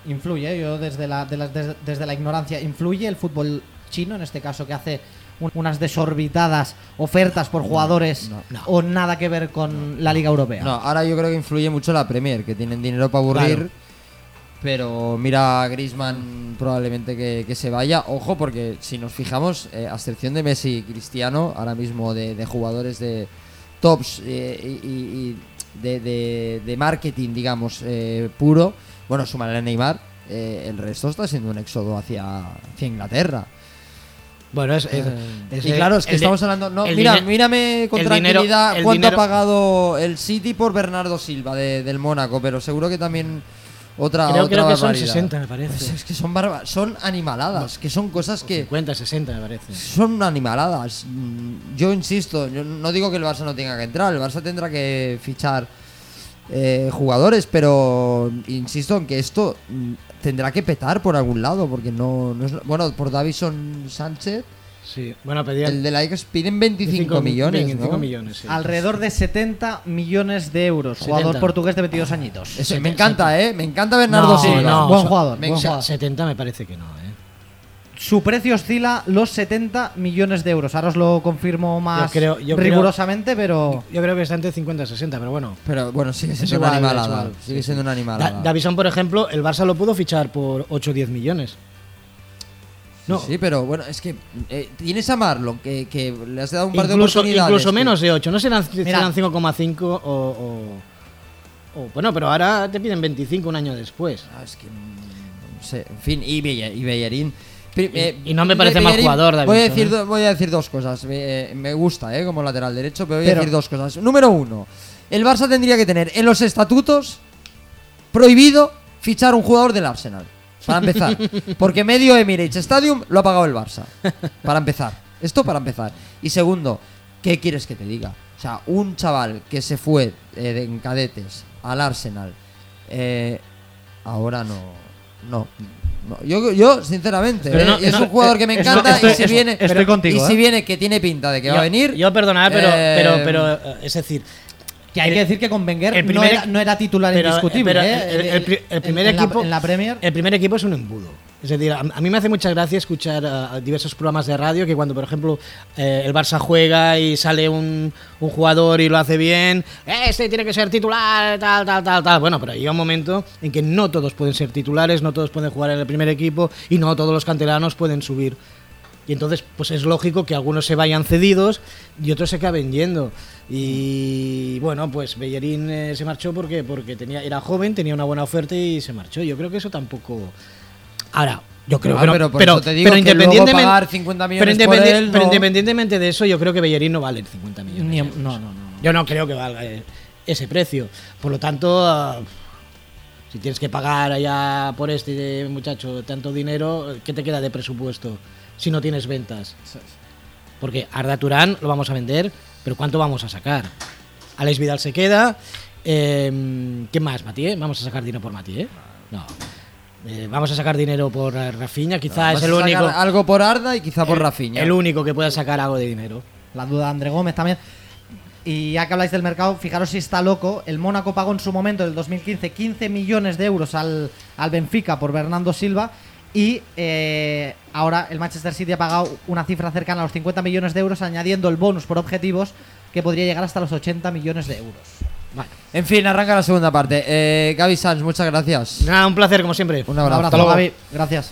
Influye, yo desde la, de la- desde, desde la ignorancia, ¿influye el fútbol chino, en este caso, que hace un- unas desorbitadas ofertas por jugadores no, no. o nada que ver con la Liga Europea? No, ahora yo creo que influye mucho la Premier, que tienen dinero para aburrir. Claro. Pero mira a Griezmann probablemente que, que se vaya. Ojo, porque si nos fijamos, eh, a excepción de Messi y Cristiano, ahora mismo de, de jugadores de tops eh, y, y- y de, de- de marketing, digamos, eh, puro, bueno, súmale a Neymar, eh, el resto está siendo un éxodo hacia, hacia Inglaterra. Bueno, es, es- Eh, es- y claro, es que estamos hablando. No, mira, mírame con dinero- tranquilidad el cuánto dinero- ha pagado el City por Bernardo Silva de- del Mónaco, pero seguro que también otra. Creo, otra creo que son barbaridad. 60, me parece. Pues es que son barba- son animaladas, que son cosas que 50, 60, me parece. son animaladas. Mm, Yo insisto, yo no digo que el Barça no tenga que entrar, el Barça tendrá que fichar eh, jugadores, pero insisto en que esto mm, tendrá que petar por algún lado, porque no, no es, bueno, por Davison Sánchez, Sí, bueno, pedían el de la Ajax piden 25 millones, 25 ¿no? millones, sí. Alrededor de 70 millones de euros. 70. Jugador portugués de 22 añitos. Eso, me encanta, ¿eh? Me encanta Bernardo No, Silva. no, buen jugador. me buen jugador. 70 me parece que no, ¿eh? Su precio oscila los 70 millones de euros. Ahora os lo confirmo más Yo creo- yo creo- rigurosamente, pero Yo creo que está entre 50 y 60, pero bueno. Pero bueno, sigue siendo igual, animalada. igual, Sigue sí, siendo una Da- animalada. Davison, por ejemplo, el Barça lo pudo fichar por 8 o 10 millones. No, Sí, pero bueno, es que eh, tienes a Marlon, que, que le has dado un par de incluso, oportunidades. incluso menos de 8. No serán, serán 5,5 o, o- o- Bueno, pero ahora te piden 25 un año después. Ah, es que. No sé, en fin, y, y Bellerín. Pri- eh, y no me parece mal Bellerín, jugador, Voy a, Davinson, decir, ¿eh? voy a decir dos cosas. Me, me gusta, ¿eh? Como lateral derecho, pero voy Pero- a decir dos cosas. Número uno, el Barça tendría que tener en los estatutos prohibido fichar un jugador del Arsenal. Para empezar. Porque medio Emirates Stadium lo ha pagado el Barça. Para empezar. Esto para empezar. Y segundo, ¿qué quieres que te diga? O sea, un chaval que se fue eh, de- en cadetes al Arsenal, eh, ahora no. No. no. Yo, yo, sinceramente, eh, no, es no, un jugador que me estoy- encanta estoy- y si viene. estoy pero- contigo, Y si ¿eh? viene que tiene pinta de que va a venir. Yo, perdonad, pero, eh, pero, pero, eh, es decir, Que hay que decir que con Wenger El no, era, no era titular pero- indiscutible. pero ¿eh? el- el pri- el primer en la- equipo- en la Premier. el primer equipo es un embudo. Es decir, a, a mí me hace mucha gracia escuchar a, a diversos programas de radio que cuando, por ejemplo, eh, el Barça juega y sale un, un jugador y lo hace bien, "Eh, este tiene que ser titular, tal, tal, tal, tal. Bueno, pero llega un momento en que no todos pueden ser titulares, no todos pueden jugar en el primer equipo y no todos los canteranos pueden subir. Y entonces, pues es lógico que algunos se vayan cedidos y otros se acaben yendo. Y bueno, pues Bellerín eh, se marchó porque, porque tenía, era joven, tenía una buena oferta y se marchó. Yo creo que eso tampoco. Ahora, yo creo que no, pero por pero, eso te digo pero que luego independientemente, pagar 50 millones pero, por él, pero no- independientemente de eso, yo creo que Bellerín no vale 50 millones. Ni- no, no, no. Yo no creo que valga eh, ese precio. Por lo tanto, ah, si tienes que pagar allá por este muchacho tanto dinero, ¿qué te queda de presupuesto si no tienes ventas? Porque Arda Turán lo vamos a vender, pero ¿cuánto vamos a sacar? Alex Vidal se queda. Eh, ¿Qué más, Matié? ¿Vamos a sacar dinero por Matié? No. Eh, vamos a sacar dinero por eh, Rafinha, quizá Vas es el único. Algo por Arda y quizá por el- Rafinha. El único que pueda sacar algo de dinero. La duda de André Gómez también. Y ya que habláis del mercado, fijaros si está loco. El Mónaco pagó en su momento, en el 2015, 15 millones de euros al, al Benfica por Bernardo Silva. Y eh, ahora el Manchester City ha pagado una cifra cercana a los 50 millones de euros, añadiendo el bonus por objetivos, que podría llegar hasta los 80 millones de euros. Vale. En fin, arranca la segunda parte. Eh, Gaby Sanz, muchas gracias. Nada, un placer como siempre. Un Un abrazo. abrazo, Gaby. Gracias.